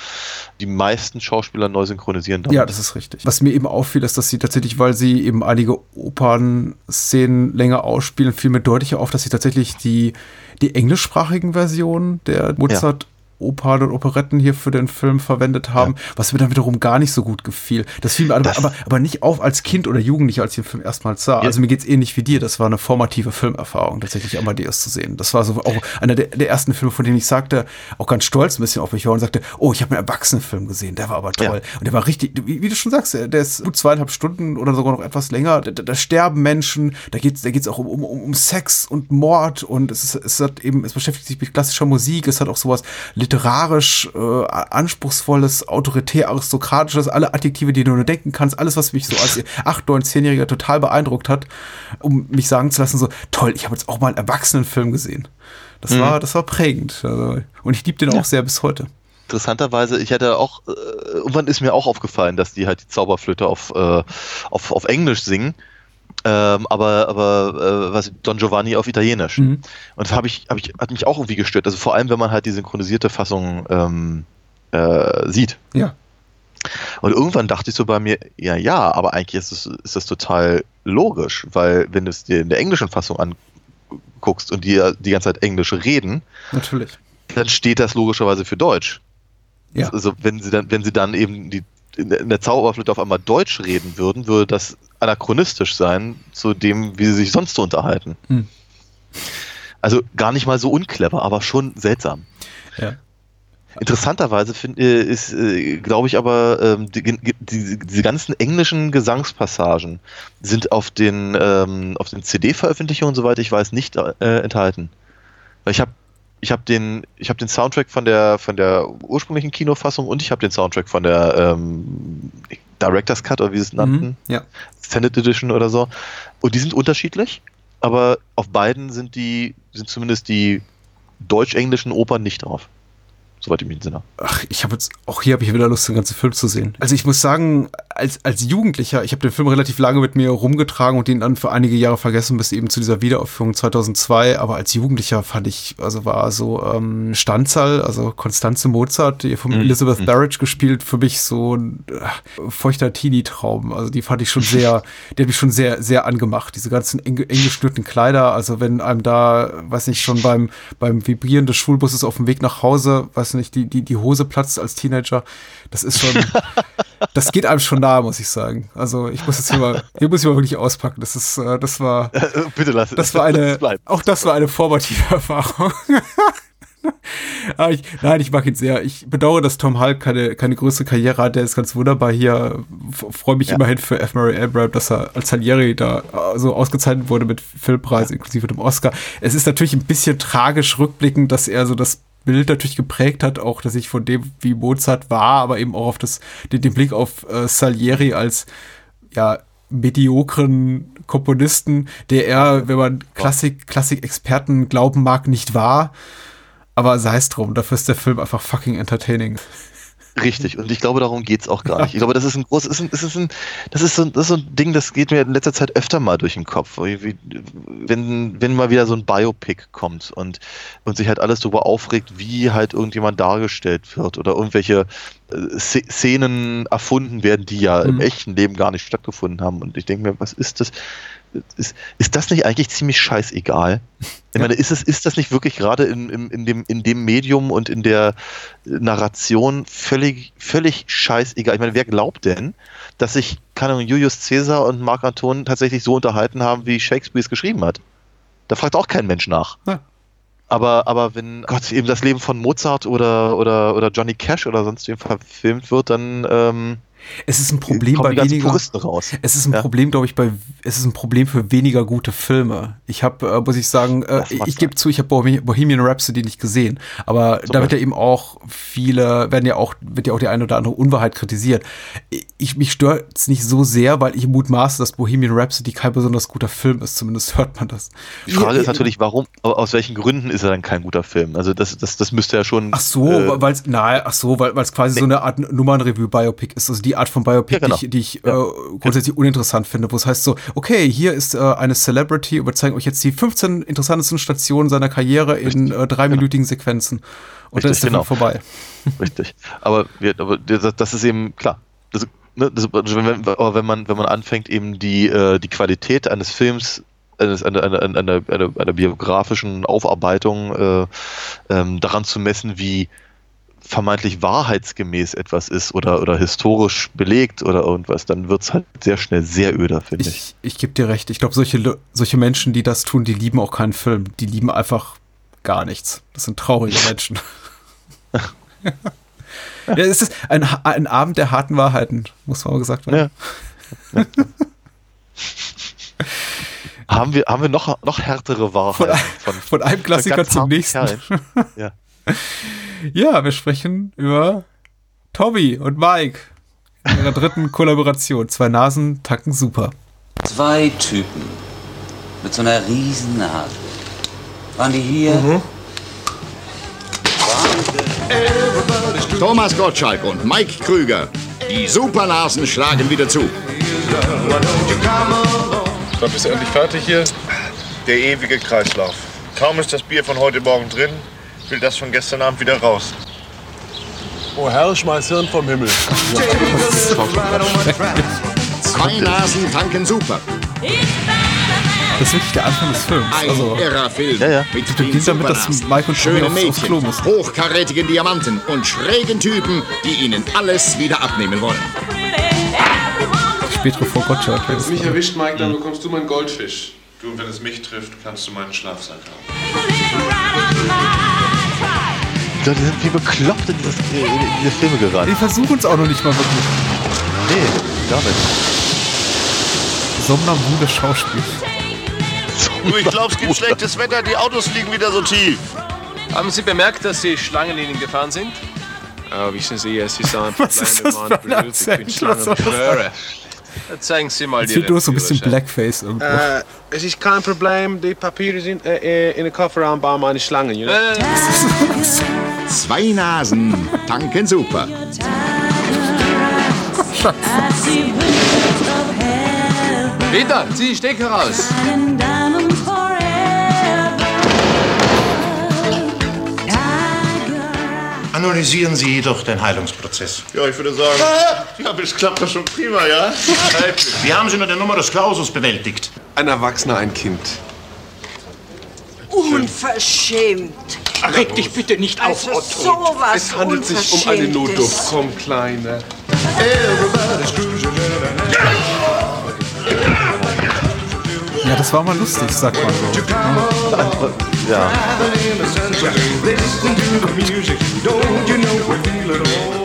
die meisten Schauspieler neu synchronisieren. Damit. Ja, das ist richtig. Was mir eben auffiel, ist, dass sie tatsächlich, weil sie eben einige Opern-Szenen länger ausspielen, fiel mir deutlicher auf, dass sie tatsächlich die, die englischsprachigen Versionen der Mozart Opern und Operetten hier für den Film verwendet haben, ja. was mir dann wiederum gar nicht so gut gefiel. Das fiel mir aber, aber, aber, nicht auf als Kind oder Jugendlicher, als ich den Film erstmals sah. Ja. Also mir geht's ähnlich wie dir. Das war eine formative Filmerfahrung, tatsächlich Amadeus zu sehen. Das war so auch einer der, der ersten Filme, von denen ich sagte, auch ganz stolz ein bisschen auf mich war und sagte, oh, ich habe einen Erwachsenenfilm gesehen, der war aber toll. Ja. Und der war richtig, wie, wie, du schon sagst, der ist gut zweieinhalb Stunden oder sogar noch etwas länger. Da, da sterben Menschen, da geht's, da geht's auch um, um, um Sex und Mord und es, ist, es hat eben, es beschäftigt sich mit klassischer Musik, es hat auch sowas literarisch äh, anspruchsvolles, autoritär, aristokratisches, alle Adjektive, die du nur denken kannst, alles, was mich so als 8, 9, 10-Jähriger total beeindruckt hat, um mich sagen zu lassen, so, toll, ich habe jetzt auch mal einen Erwachsenenfilm gesehen. Das mhm. war, das war prägend. Also, und ich liebe den ja. auch sehr bis heute interessanterweise, ich hatte auch, äh, irgendwann ist mir auch aufgefallen, dass die halt die Zauberflöte auf, äh, auf, auf Englisch singen. Ähm, aber aber äh, was Don Giovanni auf Italienisch. Mhm. Und das habe ich, hab ich, hat mich auch irgendwie gestört. Also vor allem, wenn man halt die synchronisierte Fassung ähm, äh, sieht. Ja. Und irgendwann dachte ich so bei mir, ja, ja, aber eigentlich ist das, ist das total logisch, weil wenn du es dir in der englischen Fassung anguckst und die die ganze Zeit Englisch reden, natürlich, dann steht das logischerweise für Deutsch. Ja. Also wenn sie dann, wenn sie dann eben die in der Zauberflöte auf einmal Deutsch reden würden, würde das anachronistisch sein zu dem, wie sie sich sonst so unterhalten. Hm. Also gar nicht mal so unclever, aber schon seltsam. Ja. Interessanterweise find, äh, ist, äh, glaube ich, aber ähm, die, die, diese ganzen englischen Gesangspassagen sind auf den, ähm, auf den CD-Veröffentlichungen, soweit ich weiß, nicht äh, enthalten. Weil ich habe ich habe den, ich habe den Soundtrack von der von der ursprünglichen Kinofassung und ich habe den Soundtrack von der ähm, Director's Cut oder wie sie es nannten, Mhm, ja. Standard Edition oder so. Und die sind unterschiedlich, aber auf beiden sind die sind zumindest die deutsch-englischen Opern nicht drauf. Soweit ich mich entsinne. Ach, ich habe jetzt, auch hier habe ich wieder Lust, den ganzen Film zu sehen. Also ich muss sagen, als, als Jugendlicher, ich habe den Film relativ lange mit mir rumgetragen und den dann für einige Jahre vergessen, bis eben zu dieser Wiederaufführung 2002. Aber als Jugendlicher fand ich, also war so ähm, Stanzal, also Konstanze Mozart, die von Mhm. Elizabeth Mhm. Barrett gespielt, für mich so ein äh, feuchter Teenie-Traum. Also die fand ich schon sehr, die hat mich schon sehr, sehr angemacht. Diese ganzen eng, eng geschnürten Kleider, also wenn einem da, weiß nicht, schon beim, beim Vibrieren des Schulbusses auf dem Weg nach Hause, weiß nicht, die, die, die Hose platzt als Teenager, das ist schon, das geht einem schon nahe, muss ich sagen. Also ich muss jetzt hier mal, hier muss ich mal wirklich auspacken. Das ist, äh, das war, Bitte lass das war eine, Das auch das war eine formative Erfahrung. Ich, nein, ich mag ihn sehr. Ich bedauere, dass Tom Hulk keine, keine größere Karriere hat. Der ist ganz wunderbar hier. Freue mich immerhin für F. Murray Abraham, dass er als Salieri da äh, so ausgezeichnet wurde mit Filmpreis inklusive dem Oscar. Es ist natürlich ein bisschen tragisch rückblickend, dass er so das Bild natürlich geprägt hat, auch dass ich von dem, wie Mozart war, aber eben auch auf das, den, den Blick auf äh, Salieri als ja, mediokren Komponisten, der er, wenn man Klassik, Klassik-Experten glauben mag, nicht war. Aber sei es drum, dafür ist der Film einfach fucking entertaining. Richtig, und ich glaube, darum geht's auch gar nicht. Ich glaube, das ist ein großes, ist ein, ist ein, das ist so, das ist so ein Ding, das geht mir in letzter Zeit öfter mal durch den Kopf. Wie- Wenn, wenn mal wieder so ein Biopic kommt und, und sich halt alles darüber aufregt, wie halt irgendjemand dargestellt wird oder irgendwelche äh, Sz- Szenen erfunden werden, die ja im Mhm. echten Leben gar nicht stattgefunden haben. Und ich denke mir, was ist das? Ist, ist das nicht eigentlich ziemlich scheißegal? Ich meine, ist, es, ist das nicht wirklich gerade in, in, in, dem, in dem Medium und in der Narration völlig, völlig scheißegal? Ich meine, wer glaubt denn, dass sich, keine Ahnung, Julius Caesar und Marc Anton tatsächlich so unterhalten haben, wie Shakespeare es geschrieben hat? Da fragt auch kein Mensch nach. Ja. Aber, aber wenn Gott eben das Leben von Mozart oder, oder, oder Johnny Cash oder sonst wem verfilmt wird, dann ähm, Es ist ein Problem bei weniger. Es ist ein Ja. Problem, glaube ich, bei es ist ein Problem für weniger gute Filme. Ich habe, äh, muss ich sagen, äh, ich, gebe zu, ich habe Bohemi- Bohemian Rhapsody nicht gesehen, aber da wird ja eben auch viele, werden ja auch, wird ja auch die eine oder andere Unwahrheit kritisiert. Ich, mich stört es nicht so sehr, weil ich mutmaße, dass Bohemian Rhapsody kein besonders guter Film ist, zumindest hört man das. Die Frage ist natürlich, warum, aus welchen Gründen ist er dann kein guter Film? Also das, das, das müsste ja schon. Ach so, äh, weil es nein, ach so, weil es quasi so eine Art Nummernreview-Biopic ist, also die Art von Biopic, Ja, genau. die ich, die ich äh, grundsätzlich uninteressant finde, wo es heißt so, okay, hier ist äh, eine Celebrity und wir zeigen euch jetzt die 15 interessantesten Stationen seiner Karriere in äh, dreiminütigen Sequenzen. Und dann Richtig, ist der genau. Film vorbei. Richtig. Aber, wir, aber das, ist eben klar. Das, ne, das, also wenn, aber wenn man wenn man anfängt eben die äh, die Qualität eines Films eines, einer, einer, einer, einer biografischen Aufarbeitung äh, ähm, daran zu messen, wie vermeintlich wahrheitsgemäß etwas ist oder, oder historisch belegt oder irgendwas, dann wird es halt sehr schnell sehr öder, finde ich. Ich, ich gebe dir recht. Ich glaube, solche, solche Menschen, die das tun, die lieben auch keinen Film. Die lieben einfach gar nichts. Das sind traurige Menschen. ja, es ist ein, ein Abend der harten Wahrheiten, muss man mal gesagt werden. Haben wir, haben wir noch, noch härtere Wahrheiten Von, von einem Klassiker zum nächsten. Ja. Ja, wir sprechen über Toby und Mike in ihrer dritten Kollaboration. Zwei Nasen tanken super. Zwei Typen mit so einer riesen Nase. Waren die hier? Thomas Gottschalk und Mike Krüger. Die Supernasen schlagen wieder zu. Wann bist du endlich fertig hier? Der ewige Kreislauf. Kaum ist das Bier von heute Morgen drin, will das von gestern Abend wieder raus. Oh Herr, schmeiß Hirn vom Himmel. Zwei Nasen tanken super. Das ist wirklich der Anfang des Films. Ein Also, irrer Film. Ja, ja. Mit Du beginnt damit, dass Mike und Toby schönen aufs- aufs Klo Mädchen, müssen. hochkarätigen Diamanten und schrägen Typen, die ihnen alles wieder abnehmen wollen. spätere vor Gottschalk. Wenn es mich erwischt, Mike, dann bekommst du meinen Goldfisch. Du, wenn es mich trifft, kannst du meinen Schlafsack haben. Die Leute sind wie bekloppt in, dieses, in diese Filme gerannt. Die versuchen es auch noch nicht mal wirklich. Nee, gar nicht. Somnambule Schauspiel. Du, ich glaube, es gibt schlechtes Wetter, die Autos fliegen wieder so tief. Haben Sie bemerkt, dass Sie Schlangenlinien gefahren sind? Ja, wissen Sie, es ist ein Was ist das für ein Akzent? Was soll das sein? Zeigen Sie mal Jetzt fehlt nur so ein bisschen Blackface irgendwo. Äh, es ist kein Problem, die Papiere sind äh, in den Kofferraum bei meiner Schlange. You know? Zwei Nasen tanken super. Peter, zieh die Stecker raus. Analysieren Sie jedoch den Heilungsprozess. Ja, ich würde sagen, ja, das klappt doch schon prima, ja? Wie haben Sie nur den Numerus Clausus bewältigt? Ein Erwachsener, ein Kind. Unverschämt. Reg dich bitte nicht auf, also Otto. Sowas es handelt sich um eine Notdurft. Komm, Kleine. Ja, das war mal lustig, sag mal so. Ja.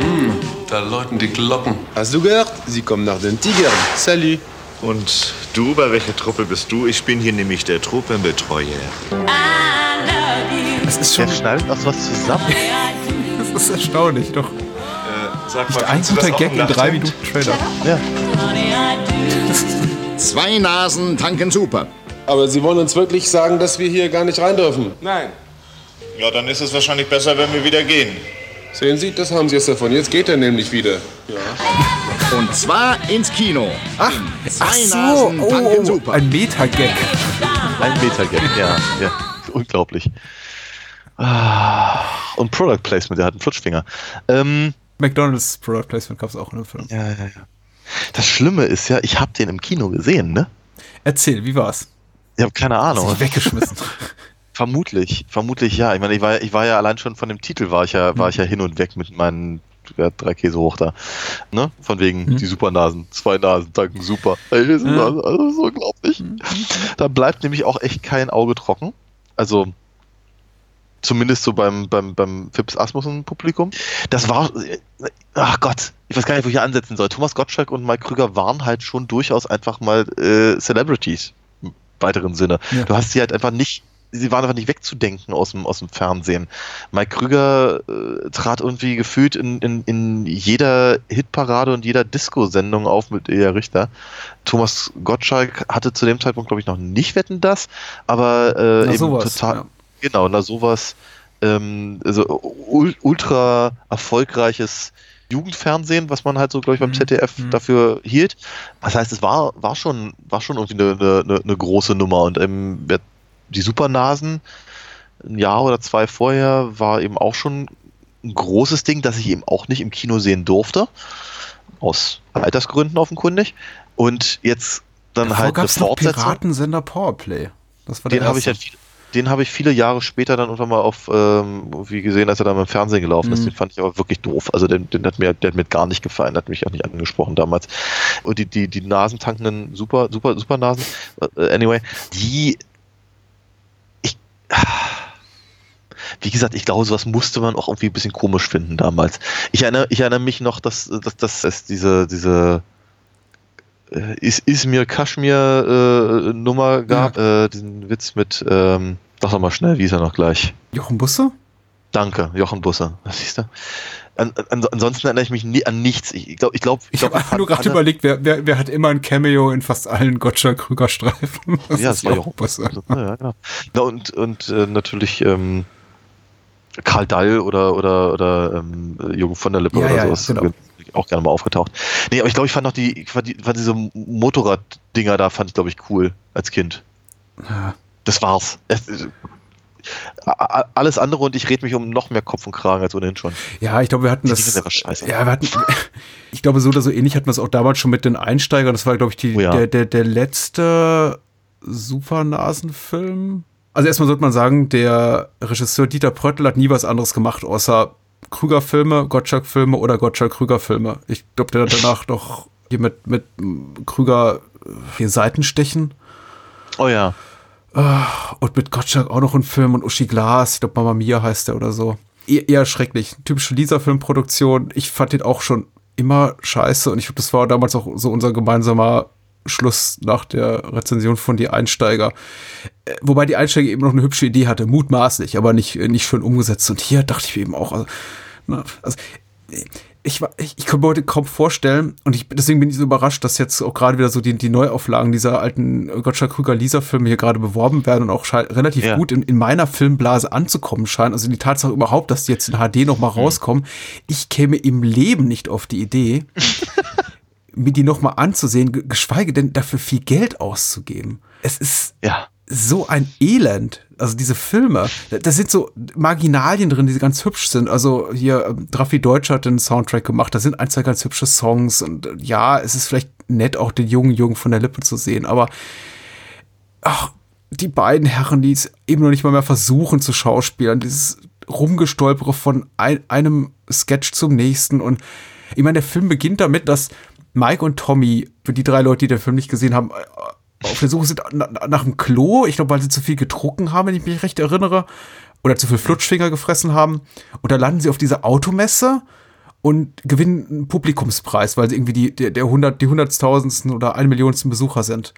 Hm, da läuten die Glocken. Hast du gehört? Sie kommen nach den Tigern. Salut. Und du, bei welcher Truppe bist du? Ich bin hier nämlich der Truppenbetreuer. Das ist schon. Der schneidet auch was zusammen. Das ist erstaunlich, doch. Äh, sag Nicht ein guter Gag in drei Minuten Trailer. Ja. Zwei Nasen tanken super. Aber Sie wollen uns wirklich sagen, dass wir hier gar nicht rein dürfen? Nein. Ja, dann ist es wahrscheinlich besser, wenn wir wieder gehen. Sehen Sie, das haben Sie jetzt davon. Jetzt geht er nämlich wieder. Ja. Und zwar ins Kino. Ach, Zwei ach so, Nasen oh, tanken oh, super. ein Meta-Gag. Ein Meter-Gag, ja, ja. Unglaublich. Ah, Und Product Placement, der hat einen Flutschfinger. Ähm, McDonalds Product Placement gab es auch in dem Film. ja, ja, ja. Das Schlimme ist ja, ich habe den im Kino gesehen, ne? Erzähl, wie war's? Ich habe keine Ahnung. Hast dich weggeschmissen. Vermutlich, vermutlich ja. Ich meine, ich war, ich war ja allein schon von dem Titel war ich ja, war ich ja hin und weg mit meinen ja, drei Käse hoch da. Ne? Von wegen Mhm. die Supernasen, zwei Nasen, danken super. Ey, das ist also, das ist unglaublich. Da bleibt nämlich auch echt kein Auge trocken. Also zumindest so beim, beim, beim Fips Asmussen Publikum. Das war, ach Gott, ich weiß gar nicht, wo ich hier ansetzen soll. Thomas Gottschalk und Mike Krüger waren halt schon durchaus einfach mal äh, Celebrities im weiteren Sinne. Ja. Du hast sie halt einfach nicht, sie waren einfach nicht wegzudenken aus dem, aus dem Fernsehen. Mike Krüger äh, trat irgendwie gefühlt in, in, in jeder Hitparade und jeder Disco-Sendung auf mit Elia Richter. Thomas Gottschalk hatte zu dem Zeitpunkt, glaube ich, noch nicht Wetten das, aber äh, Na, eben sowas, total, ja. genau, na sowas, ähm, also ul ultra erfolgreiches Jugendfernsehen, was man halt so, glaube ich, beim ZDF dafür hielt. Das heißt, es war, war schon, war schon irgendwie eine, eine, eine große Nummer und ähm, die Supernasen ein Jahr oder zwei vorher war eben auch schon ein großes Ding, das ich eben auch nicht im Kino sehen durfte. Aus Altersgründen offenkundig. Und jetzt dann Davor halt gab eine es noch Fortsetzung. Piratensender Powerplay. Das war der Den habe ich halt viel, den habe ich viele Jahre später dann irgendwann mal auf ähm, wie gesehen, als er dann im Fernsehen gelaufen ist. Mhm. Den fand ich aber wirklich doof. Also den, den hat mir, der hat mir gar nicht gefallen, hat mich auch nicht angesprochen damals. Und die, die, die nasentankenden super, super, super Nasen, äh, anyway, die wie gesagt, ich glaube, sowas musste man auch irgendwie ein bisschen komisch finden damals. Ich erinnere, ich erinnere mich noch, dass, dass, dass es diese, diese äh, Is Izmir Kaschmir äh, Nummer gab, äh, diesen Witz mit, ähm, sag doch mal schnell, wie ist er noch gleich? Jochen Busse? Danke, Jochen Busse. Was siehst du? An, an, ansonsten erinnere ich mich nie an nichts. Ich glaube, ich glaube, Ich habe nur gerade überlegt, wer, wer, wer hat immer ein Cameo in fast allen Gottschalk-Krüger-Streifen? Das ja, ist das war Jochen Jochen Busse. Ja, ja, genau. Ja, und und äh, natürlich ähm, Karl Dall oder oder oder ähm, Jürgen von der Lippe Ja, oder ja, sowas. genau. Auch gerne mal aufgetaucht. Nee, aber ich glaube, ich fand noch die, ich fand, die, fand diese Motorrad-Dinger da, fand ich, glaube ich, cool als Kind. Ja. Das war's. Es, alles andere und ich rede mich um noch mehr Kopf und Kragen als ohnehin schon. Ja, ich glaube, wir hatten das. Ja, wir hatten. Ich glaube, so oder so ähnlich hatten wir es auch damals schon mit den Einsteigern. Das war, glaube ich, die, Oh ja. der, der, der letzte Supernasenfilm. Also erstmal sollte man sagen, der Regisseur Dieter Pröttl hat nie was anderes gemacht, außer Krüger-Filme, Gottschalk-Filme oder Gottschalk-Krüger-Filme. Ich glaube, der hat danach doch hier mit, mit Krüger äh, hier Seitenstechen. Oh ja. Ah, Und mit Gottschalk auch noch ein Film und Uschi Glas, ich glaube Mama Mia heißt der oder so. eher, eher schrecklich. Typische Lisa-Filmproduktion. Ich fand den auch schon immer scheiße und ich glaube, das war damals auch so unser gemeinsamer Schluss nach der Rezension von Die Einsteiger. Äh, wobei die Einsteiger eben noch eine hübsche Idee hatte, mutmaßlich, aber nicht, nicht schön umgesetzt. Und hier dachte ich mir eben auch, also, na, also ich, ich, ich kann mir heute kaum vorstellen, und ich, deswegen bin ich so überrascht, dass jetzt auch gerade wieder so die, die Neuauflagen dieser alten Gottschalk Krüger Lisa-Filme hier gerade beworben werden und auch relativ ja. gut in, in meiner Filmblase anzukommen scheinen. Also die Tatsache überhaupt, dass die jetzt in HD nochmal mhm. rauskommen. Ich käme im Leben nicht auf die Idee, mir die nochmal anzusehen, geschweige denn dafür viel Geld auszugeben. Es ist ja. So ein Elend. Also diese Filme, da sind so Marginalien drin, die ganz hübsch sind. Also hier, ähm, Raffi Deutsch hat den Soundtrack gemacht, da sind ein, zwei ganz hübsche Songs und äh, ja, es ist vielleicht nett, auch den jungen Jungen von der Lippe zu sehen, aber ach, die beiden Herren, die es eben noch nicht mal mehr versuchen zu schauspielen, dieses Rumgestolpere von ein, einem Sketch zum nächsten und ich meine, der Film beginnt damit, dass Mike und Tommy, für die drei Leute, die den Film nicht gesehen haben, äh, auf der Suche sind nach dem Klo. Ich glaube, weil sie zu viel getrunken haben, wenn ich mich recht erinnere. Oder zu viel Flutschfinger gefressen haben. Und da landen sie auf dieser Automesse und gewinnen einen Publikumspreis, weil sie irgendwie die, der, der 100, die hunderttausendsten oder eine Millionsten Besucher sind.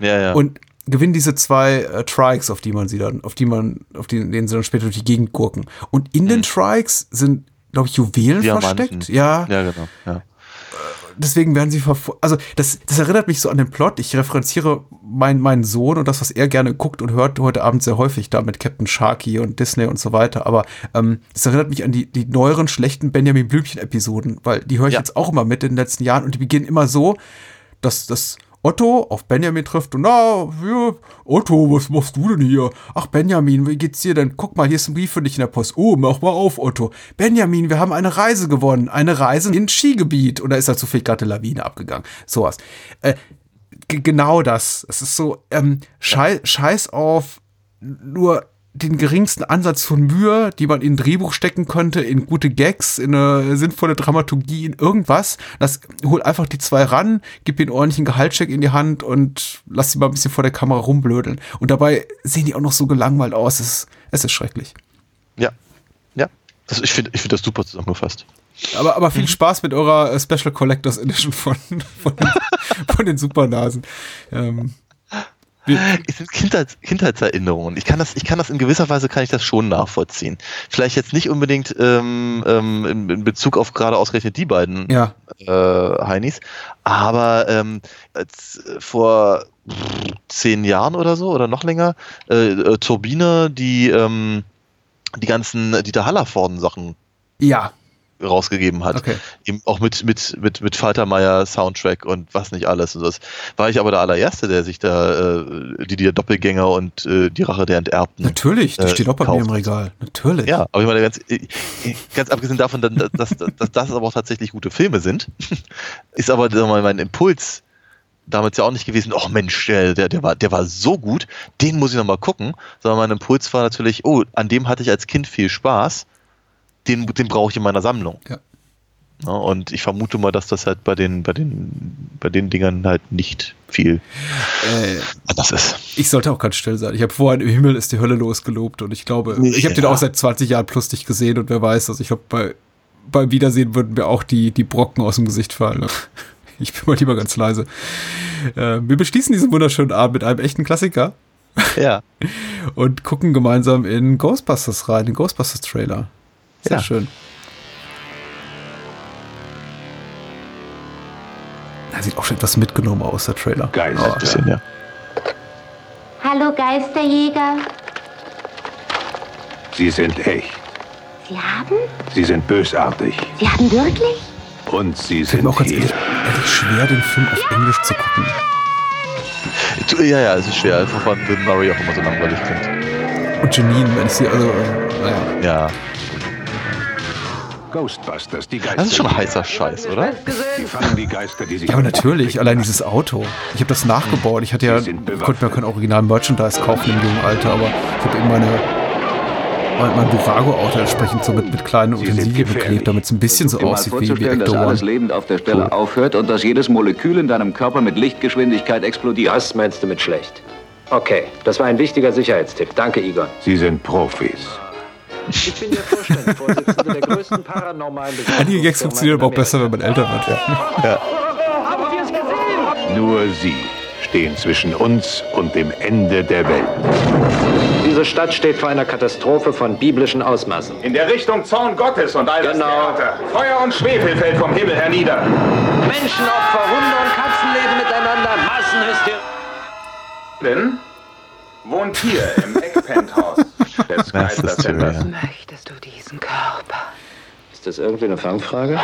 Ja, ja. Und gewinnen diese zwei äh, Trikes, auf die man sie dann, auf die man, auf die, denen sie dann später durch die Gegend gurken. Und in mhm. den Trikes sind, glaube ich, Juwelen Diamanten. versteckt. Ja. Ja, genau. Ja deswegen werden sie verfolgt. Also, das, das erinnert mich so an den Plot. Ich referenziere mein, meinen Sohn und das, was er gerne guckt und hört heute Abend sehr häufig da mit Captain Sharky und Disney und so weiter. Aber ähm, das erinnert mich an die, die neueren schlechten Benjamin Blümchen-Episoden, weil die höre ich ja. jetzt auch immer mit in den letzten Jahren und die beginnen immer so, dass das Otto auf Benjamin trifft und na, ja, Otto, was machst du denn hier? Ach, Benjamin, wie geht's dir denn? Guck mal, hier ist ein Brief für dich in der Post. Oh, mach mal auf, Otto. Benjamin, wir haben eine Reise gewonnen. Eine Reise in Skigebiet. Oder ist da zufällig gerade eine Lawine abgegangen? Sowas. Äh, genau das. Es ist so, ähm, scheiß, scheiß auf nur den geringsten Ansatz von Mühe, die man in ein Drehbuch stecken könnte, in gute Gags, in eine sinnvolle Dramaturgie, in irgendwas. Das hol einfach die zwei ran, gib ihnen ordentlichen Gehaltscheck in die Hand und lass sie mal ein bisschen vor der Kamera rumblödeln. Und dabei sehen die auch noch so gelangweilt aus. Es ist, es ist schrecklich. Ja, ja. Das, ich finde ich find das super zusammengefasst. Aber, aber viel mhm. Spaß mit eurer äh, Special Collectors Edition von, von, von den Supernasen. Ähm, es sind Kindheits Kindheitserinnerungen. Ich kann das, ich kann das in gewisser Weise kann ich das schon nachvollziehen. Vielleicht jetzt nicht unbedingt ähm, ähm, in, in, Bezug auf gerade ausgerechnet die beiden ja. äh, Heinis, aber ähm, als, vor zehn Jahren oder so oder noch länger äh, äh, Turbine, die ähm, die ganzen Dieter Hallervorden Sachen ja rausgegeben hat. Okay. Eben auch mit, mit, mit, mit Faltermeier Soundtrack und was nicht alles. Und das war ich aber der allererste, der sich da äh, die, die Doppelgänger und äh, die Rache der Enterbten. Natürlich, die äh, steht auch bei mir im Regal. Natürlich. Ja, aber ich meine, ganz, äh, ganz abgesehen davon, dass, dass, dass das aber auch tatsächlich gute Filme sind, ist aber mal, mein Impuls damals ja auch nicht gewesen, oh Mensch, der, der, war, der war so gut, den muss ich nochmal gucken, sondern mein Impuls war natürlich, oh, an dem hatte ich als Kind viel Spaß den, den brauche ich in meiner Sammlung. Ja. Ja, und ich vermute mal, dass das halt bei den, bei den, bei den Dingern halt nicht viel äh, anders ist. Ich sollte auch ganz still sein. Ich habe vorhin im Himmel ist die Hölle losgelobt und ich glaube, ich habe ja. den auch seit 20 Jahren plus nicht gesehen und wer weiß, also ich glaube, bei, beim Wiedersehen würden mir auch die, die Brocken aus dem Gesicht fallen. Ich bin mal lieber ganz leise. Äh, wir beschließen diesen wunderschönen Abend mit einem echten Klassiker. Ja. und gucken gemeinsam in Ghostbusters rein, den Ghostbusters Trailer. Sehr ja. schön. Er sieht auch schon etwas mitgenommen aus, der Trailer. Geil, oh, ein bisschen, ja. Hallo Geisterjäger. Sie sind echt. Sie haben? Sie sind bösartig. Sie haben wirklich? Und sie sind auch ganz ehrlich, ehrlich schwer, den Film auf Englisch zu gucken. Ja, ja, es ist schwer, einfach weil Bill Murray auch immer so langweilig klingt. Und Janine, wenn ich sie, also, äh, naja. Ja. Ghostbusters, die Geister. Das ist schon heißer Scheiß, oder? Die fangen die Geister, die sich ja, aber natürlich, allein dieses Auto. Ich habe das nachgebaut. Ich hatte ja, konnte mir kein original Merchandise kaufen im jungen Alter, aber ich habe eben meine mein, mein Burago-Auto entsprechend so mit, mit kleinen Utensilien beklebt, damit es ein bisschen so aussieht wie, wie Ecto dass alles lebend auf der Stelle cool. aufhört und dass jedes Molekül in deinem Körper mit Lichtgeschwindigkeit explodiert. Was meinst du mit schlecht? Okay, das war ein wichtiger Sicherheitstipp. Danke, Igor. Sie sind Profis. Ich bin der Vorstandsvorsitzende der größten paranormalen Einige Gags funktionieren aber auch besser, wenn man älter wird. Ja. Nur Sie stehen zwischen uns und dem Ende der Welt. Diese Stadt steht vor einer Katastrophe von biblischen Ausmaßen. In der Richtung Zorn Gottes und all das Genau. Theater. Feuer und Schwefel fällt vom Himmel hernieder. Menschenopfer, Hunde und Katzen leben miteinander. Massenhysterie. Denn wohnt hier im Eckpenthouse des Kreisler Centers. Möchtest du diesen Körper? Ist das irgendwie eine Fangfrage?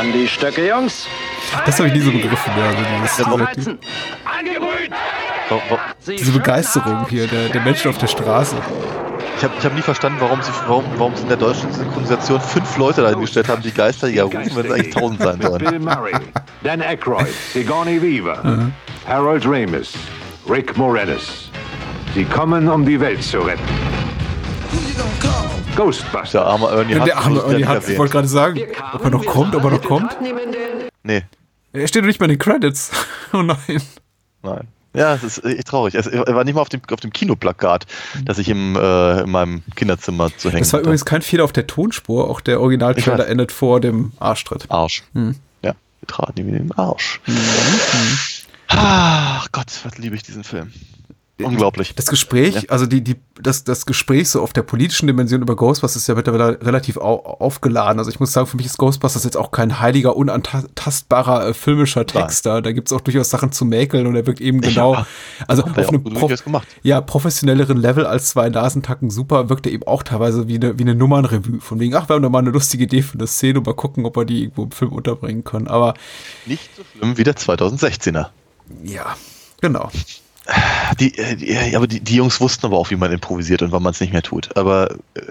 An die Stöcke, Jungs. Das habe ich nie so begriffen, ja. Dieses, diese, diese Begeisterung hier, der, der Menschen auf der Straße. Ich habe ich hab nie verstanden, warum sie, warum, warum sie in der deutschen Synchronisation fünf Leute dahingestellt haben, die Geisterjäger rufen, wenn es eigentlich tausend sein Bill sollen. Murray, Dan Aykroyd, Sigourney Weaver, Harold Ramis, Rick Moranis. Sie kommen, um die Welt zu retten. Ghostbusters. Der arme Ernie Hudson der arme Ernie nicht Hudson, ich wollte gerade sagen, ob er noch kommt, ob er noch kommt. Nee, Er steht noch nicht mal in den Credits. Oh nein. nein. Ja, es ist echt traurig. Es, war nicht mal auf dem, auf dem Kinoplakat, das ich im, äh, in meinem Kinderzimmer zu hängen Das war hatte. übrigens kein Fehler auf der Tonspur. Auch der Originaltrailer endet vor dem Arschtritt. Arsch. Hm. Ja, wir traten ihm in den Arsch. Mhm. Ach Gott, was liebe ich diesen Film. Unglaublich. Das Gespräch, also die, die, das, das Gespräch so auf der politischen Dimension über Ghostbusters ist ja mittlerweile relativ au aufgeladen. Also ich muss sagen, für mich ist Ghostbusters jetzt auch kein heiliger, unantastbarer äh, filmischer Text da. Da gibt es auch durchaus Sachen zu mäkeln und er wirkt eben genau, Ja, also hat er auf einem Prof ja, professionelleren Level als zwei Nasentacken super, wirkt er eben auch teilweise wie eine, wie eine Nummernrevue. Von wegen, ach, wir haben da mal eine lustige Idee für eine Szene und mal gucken, ob wir die irgendwo im Film unterbringen können. Aber Nicht so schlimm wie der 2016er. ja, genau. Die, äh, die, ja, aber die, die Jungs wussten aber auch, wie man improvisiert und wann man es nicht mehr tut. Aber äh,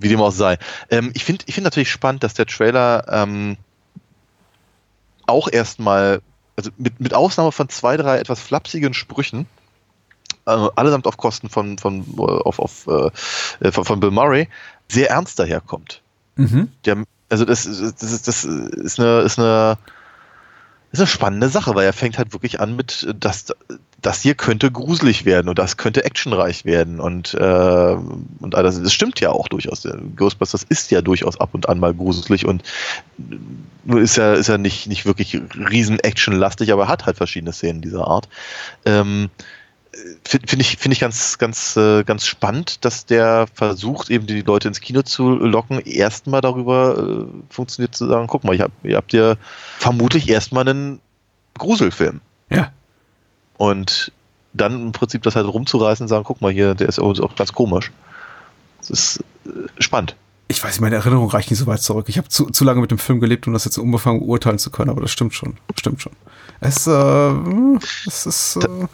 wie dem auch sei. Ähm, ich finde ich find natürlich spannend, dass der Trailer ähm, auch erstmal, also mit, mit Ausnahme von zwei, drei etwas flapsigen Sprüchen, äh, allesamt auf Kosten von, von, äh, auf, auf, äh, von, von Bill Murray, sehr ernst daherkommt. Mhm. Haben, also das, das, ist, das ist eine, ist eine ist eine spannende Sache, weil er fängt halt wirklich an mit, das, das hier könnte gruselig werden und das könnte actionreich werden und, äh, und das, das stimmt ja auch durchaus. Der Ghostbusters ist ja durchaus ab und an mal gruselig und nur ist er, ist er nicht, nicht wirklich riesen actionlastig, aber er hat halt verschiedene Szenen dieser Art. Ähm, finde ich, finde ich ganz, ganz, äh, ganz spannend, dass der versucht, eben die Leute ins Kino zu locken, erstmal darüber äh, funktioniert zu sagen, guck mal, ich hab, ihr habt ja vermutlich erstmal einen Gruselfilm. Ja. Und dann im Prinzip das halt rumzureißen und sagen, guck mal hier, der ist auch, ganz komisch. Das ist äh, spannend. Ich weiß, meine Erinnerung reicht nicht so weit zurück. Ich habe zu, zu lange mit dem Film gelebt, um das jetzt unbefangen urteilen zu können, aber das stimmt schon. Stimmt schon. Es, äh, es ist. Äh,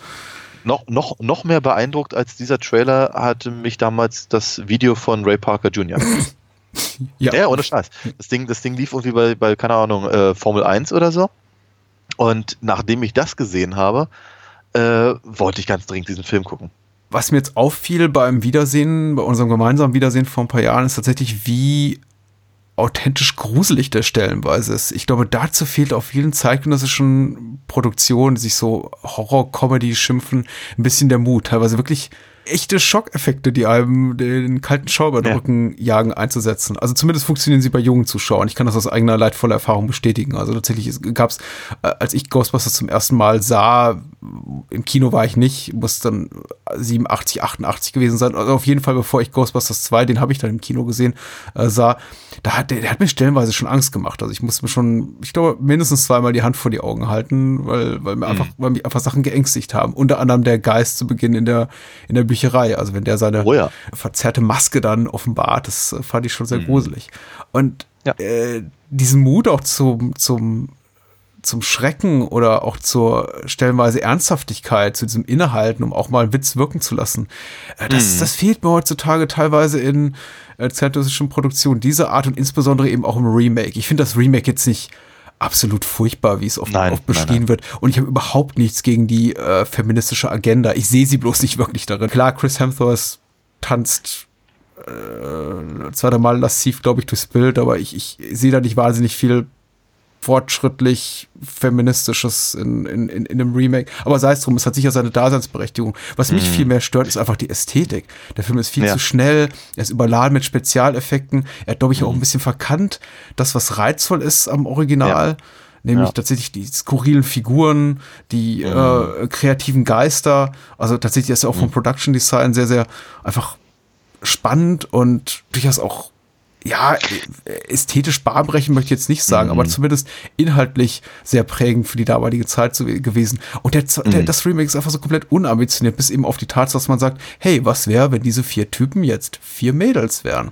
noch, noch, noch mehr beeindruckt als dieser Trailer hatte mich damals das Video von Ray Parker Jr. ja. ja, ohne Scheiß. Das Ding, das Ding lief irgendwie bei, bei keine Ahnung, äh, Formel 1 oder so. Und nachdem ich das gesehen habe, äh, wollte ich ganz dringend diesen Film gucken. Was mir jetzt auffiel beim Wiedersehen, bei unserem gemeinsamen Wiedersehen vor ein paar Jahren, ist tatsächlich, wie authentisch gruselig der stellenweise ist. Ich glaube, dazu fehlt auf vielen zeitgenössischen Produktionen, die sich so Horror-Comedy schimpfen, ein bisschen der Mut. Teilweise wirklich echte Schockeffekte, die einem den kalten Schauer über den Ja. Rücken jagen, einzusetzen. Also zumindest funktionieren sie bei jungen Zuschauern. Ich kann das aus eigener leidvoller Erfahrung bestätigen. Also tatsächlich gab es, als ich Ghostbusters zum ersten Mal sah, im Kino war ich nicht, muss dann 87, 88 gewesen sein. Also auf jeden Fall, bevor ich Ghostbusters 2, den habe ich dann im Kino gesehen, äh, sah, da hat der, der hat mir stellenweise schon Angst gemacht. Also ich musste mir schon, ich glaube, mindestens zweimal die Hand vor die Augen halten, weil, weil mir einfach, weil mich einfach Sachen geängstigt haben. Unter anderem der Geist zu Beginn in der, in der Bücherei. Also wenn der seine Oh ja. verzerrte Maske dann offenbart, das fand ich schon sehr gruselig. Und äh, diesen Mut auch zum, zum, zum Schrecken oder auch zur stellenweise Ernsthaftigkeit, zu diesem Innehalten, um auch mal einen Witz wirken zu lassen. Äh, das, Mhm. das fehlt mir heutzutage teilweise in äh, zeitgenössischen Produktionen dieser Art und insbesondere eben auch im Remake. Ich finde das Remake jetzt nicht absolut furchtbar, wie es oft, Nein, oft beschrieben nein, wird. Und ich habe überhaupt nichts gegen die äh, feministische Agenda. Ich sehe sie bloß nicht wirklich darin. Klar, Chris Hemsworth tanzt äh, drei Mal lassiv, glaube ich, durchs Bild, aber ich, ich sehe da nicht wahnsinnig viel fortschrittlich feministisches in, in, in, in einem Remake. Aber sei es drum, es hat sicher seine Daseinsberechtigung. Was mich Mhm. viel mehr stört, ist einfach die Ästhetik. Der Film ist viel Ja. zu schnell, er ist überladen mit Spezialeffekten. Er hat, glaube ich, auch Mhm. ein bisschen verkannt, das, was reizvoll ist am Original. Nämlich Ja. tatsächlich die skurrilen Figuren, die Mhm. äh, kreativen Geister. Also tatsächlich ist er auch vom Production Design sehr, sehr einfach spannend und durchaus auch, ja, ästhetisch bahnbrechend möchte ich jetzt nicht sagen, Mhm. aber zumindest inhaltlich sehr prägend für die damalige Zeit so gewesen. Und der, der, Mhm. das Remake ist einfach so komplett unambitioniert, bis eben auf die Tatsache, dass man sagt, hey, was wäre, wenn diese vier Typen jetzt vier Mädels wären?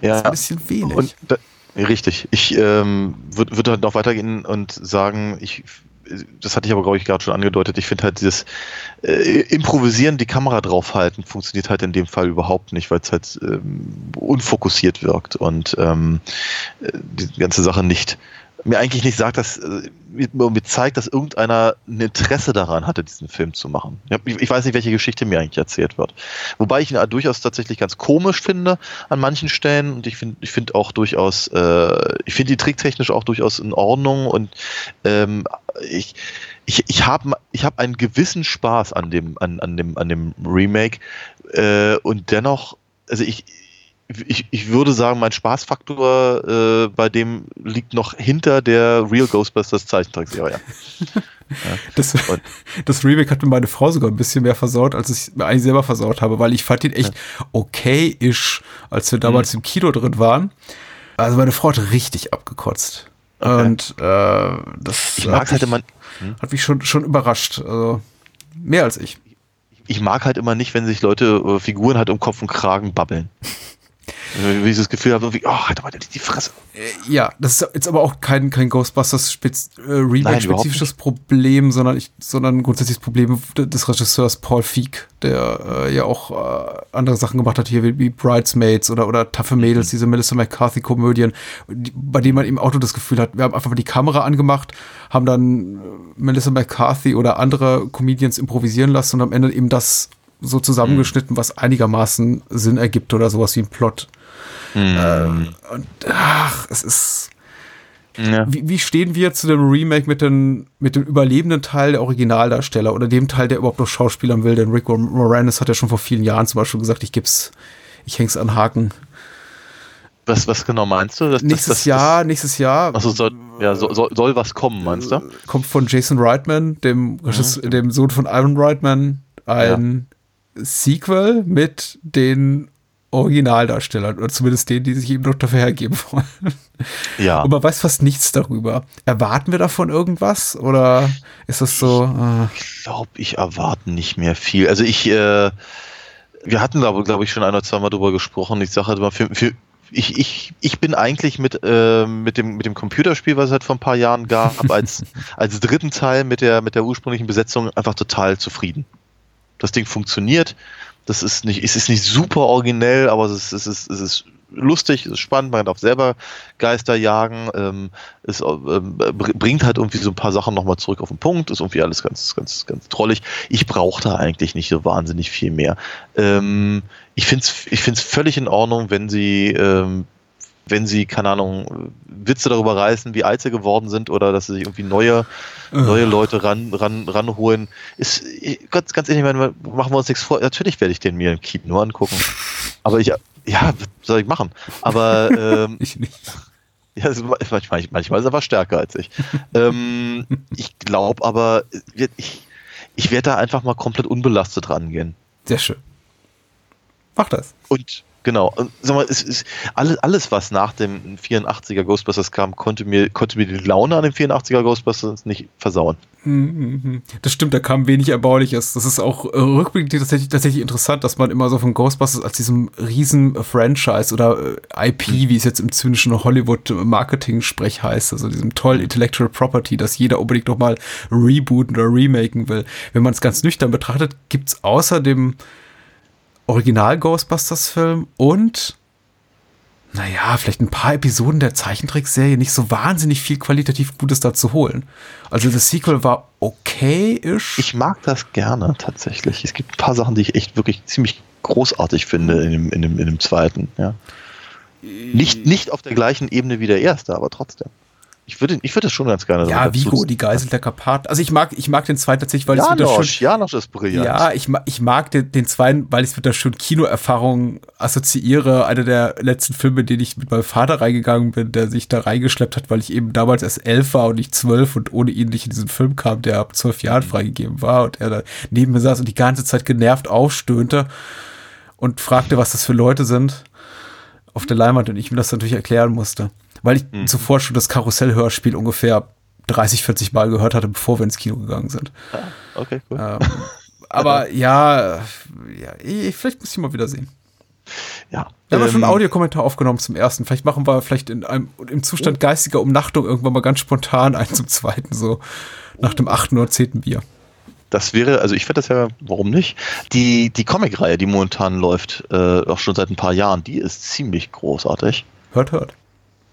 Ja, Das ist ein bisschen wenig. Und da, richtig. Ich ähm, würde würd halt noch weitergehen und sagen, ich, das hatte ich aber, glaube ich, gerade schon angedeutet, ich finde halt dieses äh, Improvisieren, die Kamera draufhalten, funktioniert halt in dem Fall überhaupt nicht, weil es halt ähm, unfokussiert wirkt und ähm, äh, die ganze Sache nicht mir eigentlich nicht sagt, dass äh, mir, zeigt, dass irgendeiner ein Interesse daran hatte, diesen Film zu machen. Ich weiß nicht, welche Geschichte mir eigentlich erzählt wird. Wobei ich ihn durchaus tatsächlich ganz komisch finde an manchen Stellen und ich finde ich finde auch durchaus, äh, ich finde die tricktechnisch auch durchaus in Ordnung und ähm, ich ich, ich habe ich hab einen gewissen Spaß an dem, an, an dem, an dem Remake äh, und dennoch, also ich, ich, ich würde sagen, mein Spaßfaktor äh, bei dem liegt noch hinter der Real Ghostbusters Zeichentrickserie. Das, das Remake hat mir meine Frau sogar ein bisschen mehr versaut, als ich mir eigentlich selber versaut habe, weil ich fand ihn echt okay-ish, als wir Mhm. damals im Kino drin waren. Also meine Frau hat richtig abgekotzt. Und äh, das Ich mag hat halt mich, immer- Hm? hat mich schon, schon überrascht. Also mehr als ich. Ich mag halt immer nicht, wenn sich Leute, äh, Figuren halt um Kopf und Kragen babbeln. Wie ich das Gefühl habe, wie, oh, halt mal die Fresse. Ja, das ist jetzt aber auch kein, kein Ghostbusters spez äh, Remake-spezifisches Problem, sondern, ich, sondern ein grundsätzliches Problem des Regisseurs Paul Feig, der äh, ja auch äh, andere Sachen gemacht hat, hier wie, wie Bridesmaids oder, oder Taffe Mädels, diese Melissa McCarthy-Komödien, die- bei denen man im Auto das Gefühl hat, wir haben einfach mal die Kamera angemacht, haben dann äh, Melissa McCarthy oder andere Comedians improvisieren lassen und am Ende eben das so zusammengeschnitten, was einigermaßen Sinn ergibt oder sowas wie ein Plot. Ähm, und ach, es ist. Wie, wie stehen wir zu dem Remake mit, den, mit dem überlebenden Teil der Originaldarsteller oder dem Teil, der überhaupt noch Schauspielern will? Denn Rick Moranis hat ja schon vor vielen Jahren zum Beispiel gesagt, ich gib's, ich häng's an Haken. Was, was genau meinst du? Das, nächstes das, das, Jahr, nächstes Jahr. Also soll, ja, soll, soll, was kommen, meinst du? Kommt von Jason Reitman, dem, Regisseur- dem Sohn von Ivan Reitman, ein Sequel mit den Originaldarstellern oder zumindest denen, die sich eben noch dafür hergeben wollen. Ja. Und man weiß fast nichts darüber. Erwarten wir davon irgendwas oder ist das so? Äh, Ich glaube, ich erwarte nicht mehr viel. Also ich, äh, wir hatten da, glaube ich, schon ein oder zwei Mal drüber gesprochen. Ich sage halt immer, für, für, ich, ich, ich bin eigentlich mit, äh, mit, dem, mit dem Computerspiel, was es halt vor ein paar Jahren gab, als, als dritten Teil mit der, mit der ursprünglichen Besetzung einfach total zufrieden. Das Ding funktioniert. Das ist nicht, es ist nicht super originell, aber es ist, es ist, es ist lustig, es ist spannend, man darf selber Geister jagen, ähm, es ähm, br- bringt halt irgendwie so ein paar Sachen nochmal zurück auf den Punkt, ist irgendwie alles ganz, ganz, ganz trollig. Ich brauche da eigentlich nicht so wahnsinnig viel mehr. Ähm, ich finde es ich find's völlig in Ordnung, wenn sie, ähm, wenn sie, keine Ahnung, Witze darüber reißen, wie alt sie geworden sind oder dass sie sich irgendwie neue, neue Leute ran, ran, ranholen. Ist, ganz, ganz ehrlich, meine, machen wir uns nichts vor. Natürlich werde ich den mir im Kino angucken. Aber ich, ja, was soll ich machen? Aber ähm, ich nicht. Ja, manchmal, manchmal ist er aber stärker als ich. ähm, ich glaube aber, ich, ich werde da einfach mal komplett unbelastet rangehen. sehr schön. Mach das. Und genau, und sag mal, es ist alles, alles, was nach dem 84er Ghostbusters kam, konnte mir, konnte mir die Laune an dem 84er Ghostbusters nicht versauen. Mhm. Das stimmt, da kam wenig Erbauliches. Das ist auch äh, rückblickend tatsächlich, tatsächlich interessant, dass man immer so von Ghostbusters als diesem riesen Franchise oder äh, IP, wie es jetzt im zynischen Hollywood-Marketing-Sprech heißt, also diesem tollen Intellectual Property, das jeder unbedingt noch mal rebooten oder remaken will. Wenn man es ganz nüchtern betrachtet, gibt es außer dem Original-Ghostbusters-Film und naja, vielleicht ein paar Episoden der Zeichentrickserie nicht so wahnsinnig viel qualitativ Gutes da zu holen. Also das Sequel war okay-ish. Ich mag das gerne tatsächlich. Es gibt ein paar Sachen, die ich echt wirklich ziemlich großartig finde in dem, in dem, in dem zweiten. Ja. Nicht, nicht auf der gleichen Ebene wie der erste, aber trotzdem. Ich würde, ich würde das schon ganz gerne so Ja, Vigo, die Geisel der Karpaten. Also ich mag, ich mag den zweiten tatsächlich, weil ich es mit der Janosch, schön, Janosch ist brillant. Ja, ich, ma- ich mag den, den zweiten, weil ich es mit der schönen Kinoerfahrung assoziiere. Einer der letzten Filme, in den ich mit meinem Vater reingegangen bin, der sich da reingeschleppt hat, weil ich eben damals erst elf war und nicht zwölf und ohne ihn nicht in diesen Film kam, der ab zwölf Jahren freigegeben war und er da neben mir saß und die ganze Zeit genervt aufstöhnte und fragte, was das für Leute sind auf der Leinwand und ich ihm das natürlich erklären musste. Weil ich Mhm. zuvor schon das Karussellhörspiel ungefähr 30, 40 Mal gehört hatte, bevor wir ins Kino gegangen sind. Okay, cool. Ähm, aber ja, ja, ich, vielleicht muss ich mal wieder sehen. Ja. Wir haben ja schon Ähm, einen Audiokommentar aufgenommen zum ersten. Vielleicht machen wir vielleicht in einem im Zustand geistiger Umnachtung irgendwann mal ganz spontan einen zum zweiten, so nach dem achten oder zehnten Bier. Das wäre, also ich finde das ja, warum nicht? Die, die Comic-Reihe, die momentan läuft, äh, auch schon seit ein paar Jahren, die ist ziemlich großartig. Hört, hört.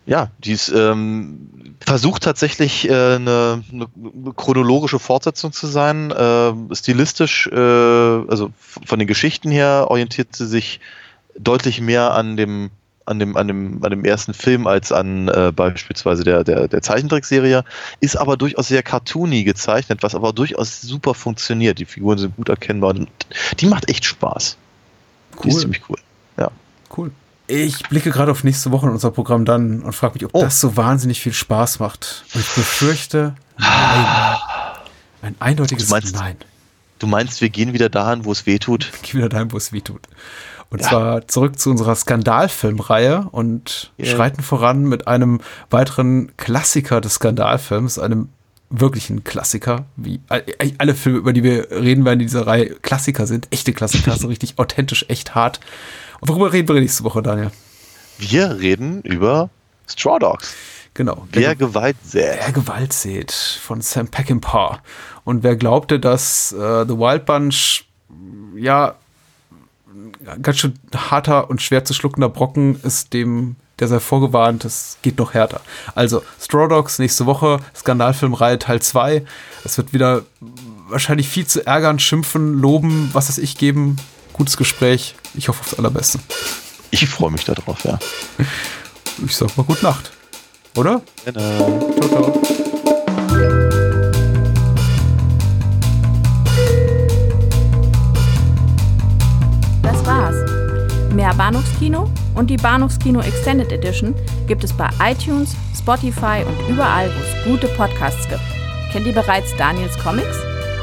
Ja, die ist, ähm, versucht tatsächlich äh, eine, eine chronologische Fortsetzung zu sein. Äh, stilistisch, äh, also von den Geschichten her, orientiert sie sich deutlich mehr an dem, an dem, an dem, an dem ersten Film als an äh, beispielsweise der, der, der Zeichentrickserie. Ist aber durchaus sehr cartoony gezeichnet, was aber durchaus super funktioniert. Die Figuren sind gut erkennbar und die macht echt Spaß. Die ist Cool. ziemlich cool. Ja. Cool. Ich blicke gerade auf nächste Woche in unser Programm dann und frage mich, ob das so wahnsinnig viel Spaß macht. Und ich befürchte, nein. Ein eindeutiges Du meinst- Nein. Du meinst, wir gehen wieder dahin, wo es weh tut? Geh wieder dahin, wo es weh tut. Und Ja. zwar zurück zu unserer Skandalfilmreihe und Yeah. schreiten voran mit einem weiteren Klassiker des Skandalfilms, einem wirklichen Klassiker, wie all- alle Filme, über die wir reden werden in dieser Reihe, Klassiker sind, echte Klassiker, so richtig authentisch, echt hart. Und worüber reden wir nächste Woche, Daniel? Wir reden über Straw Dogs. Genau. Wer Gewalt sät. Wer Gewalt sät von Sam Peckinpah. Und wer glaubte, dass äh, The Wild Bunch ja ein ganz schön harter und schwer zu schluckender Brocken ist, dem der sei vorgewarnt, es geht noch härter. Also Straw Dogs nächste Woche, Skandalfilmreihe Teil 2. Es wird wieder wahrscheinlich viel zu ärgern, schimpfen, loben, was es ich geben. Gutes Gespräch. Ich hoffe aufs Allerbeste. Ich freue mich darauf, ja. Ich sag mal Gute Nacht. Oder? Genau. Ciao, ciao. Das war's. Mehr Bahnhofskino und die Bahnhofskino Extended Edition gibt es bei iTunes, Spotify und überall, wo es gute Podcasts gibt. Kennt ihr bereits Daniels Comics?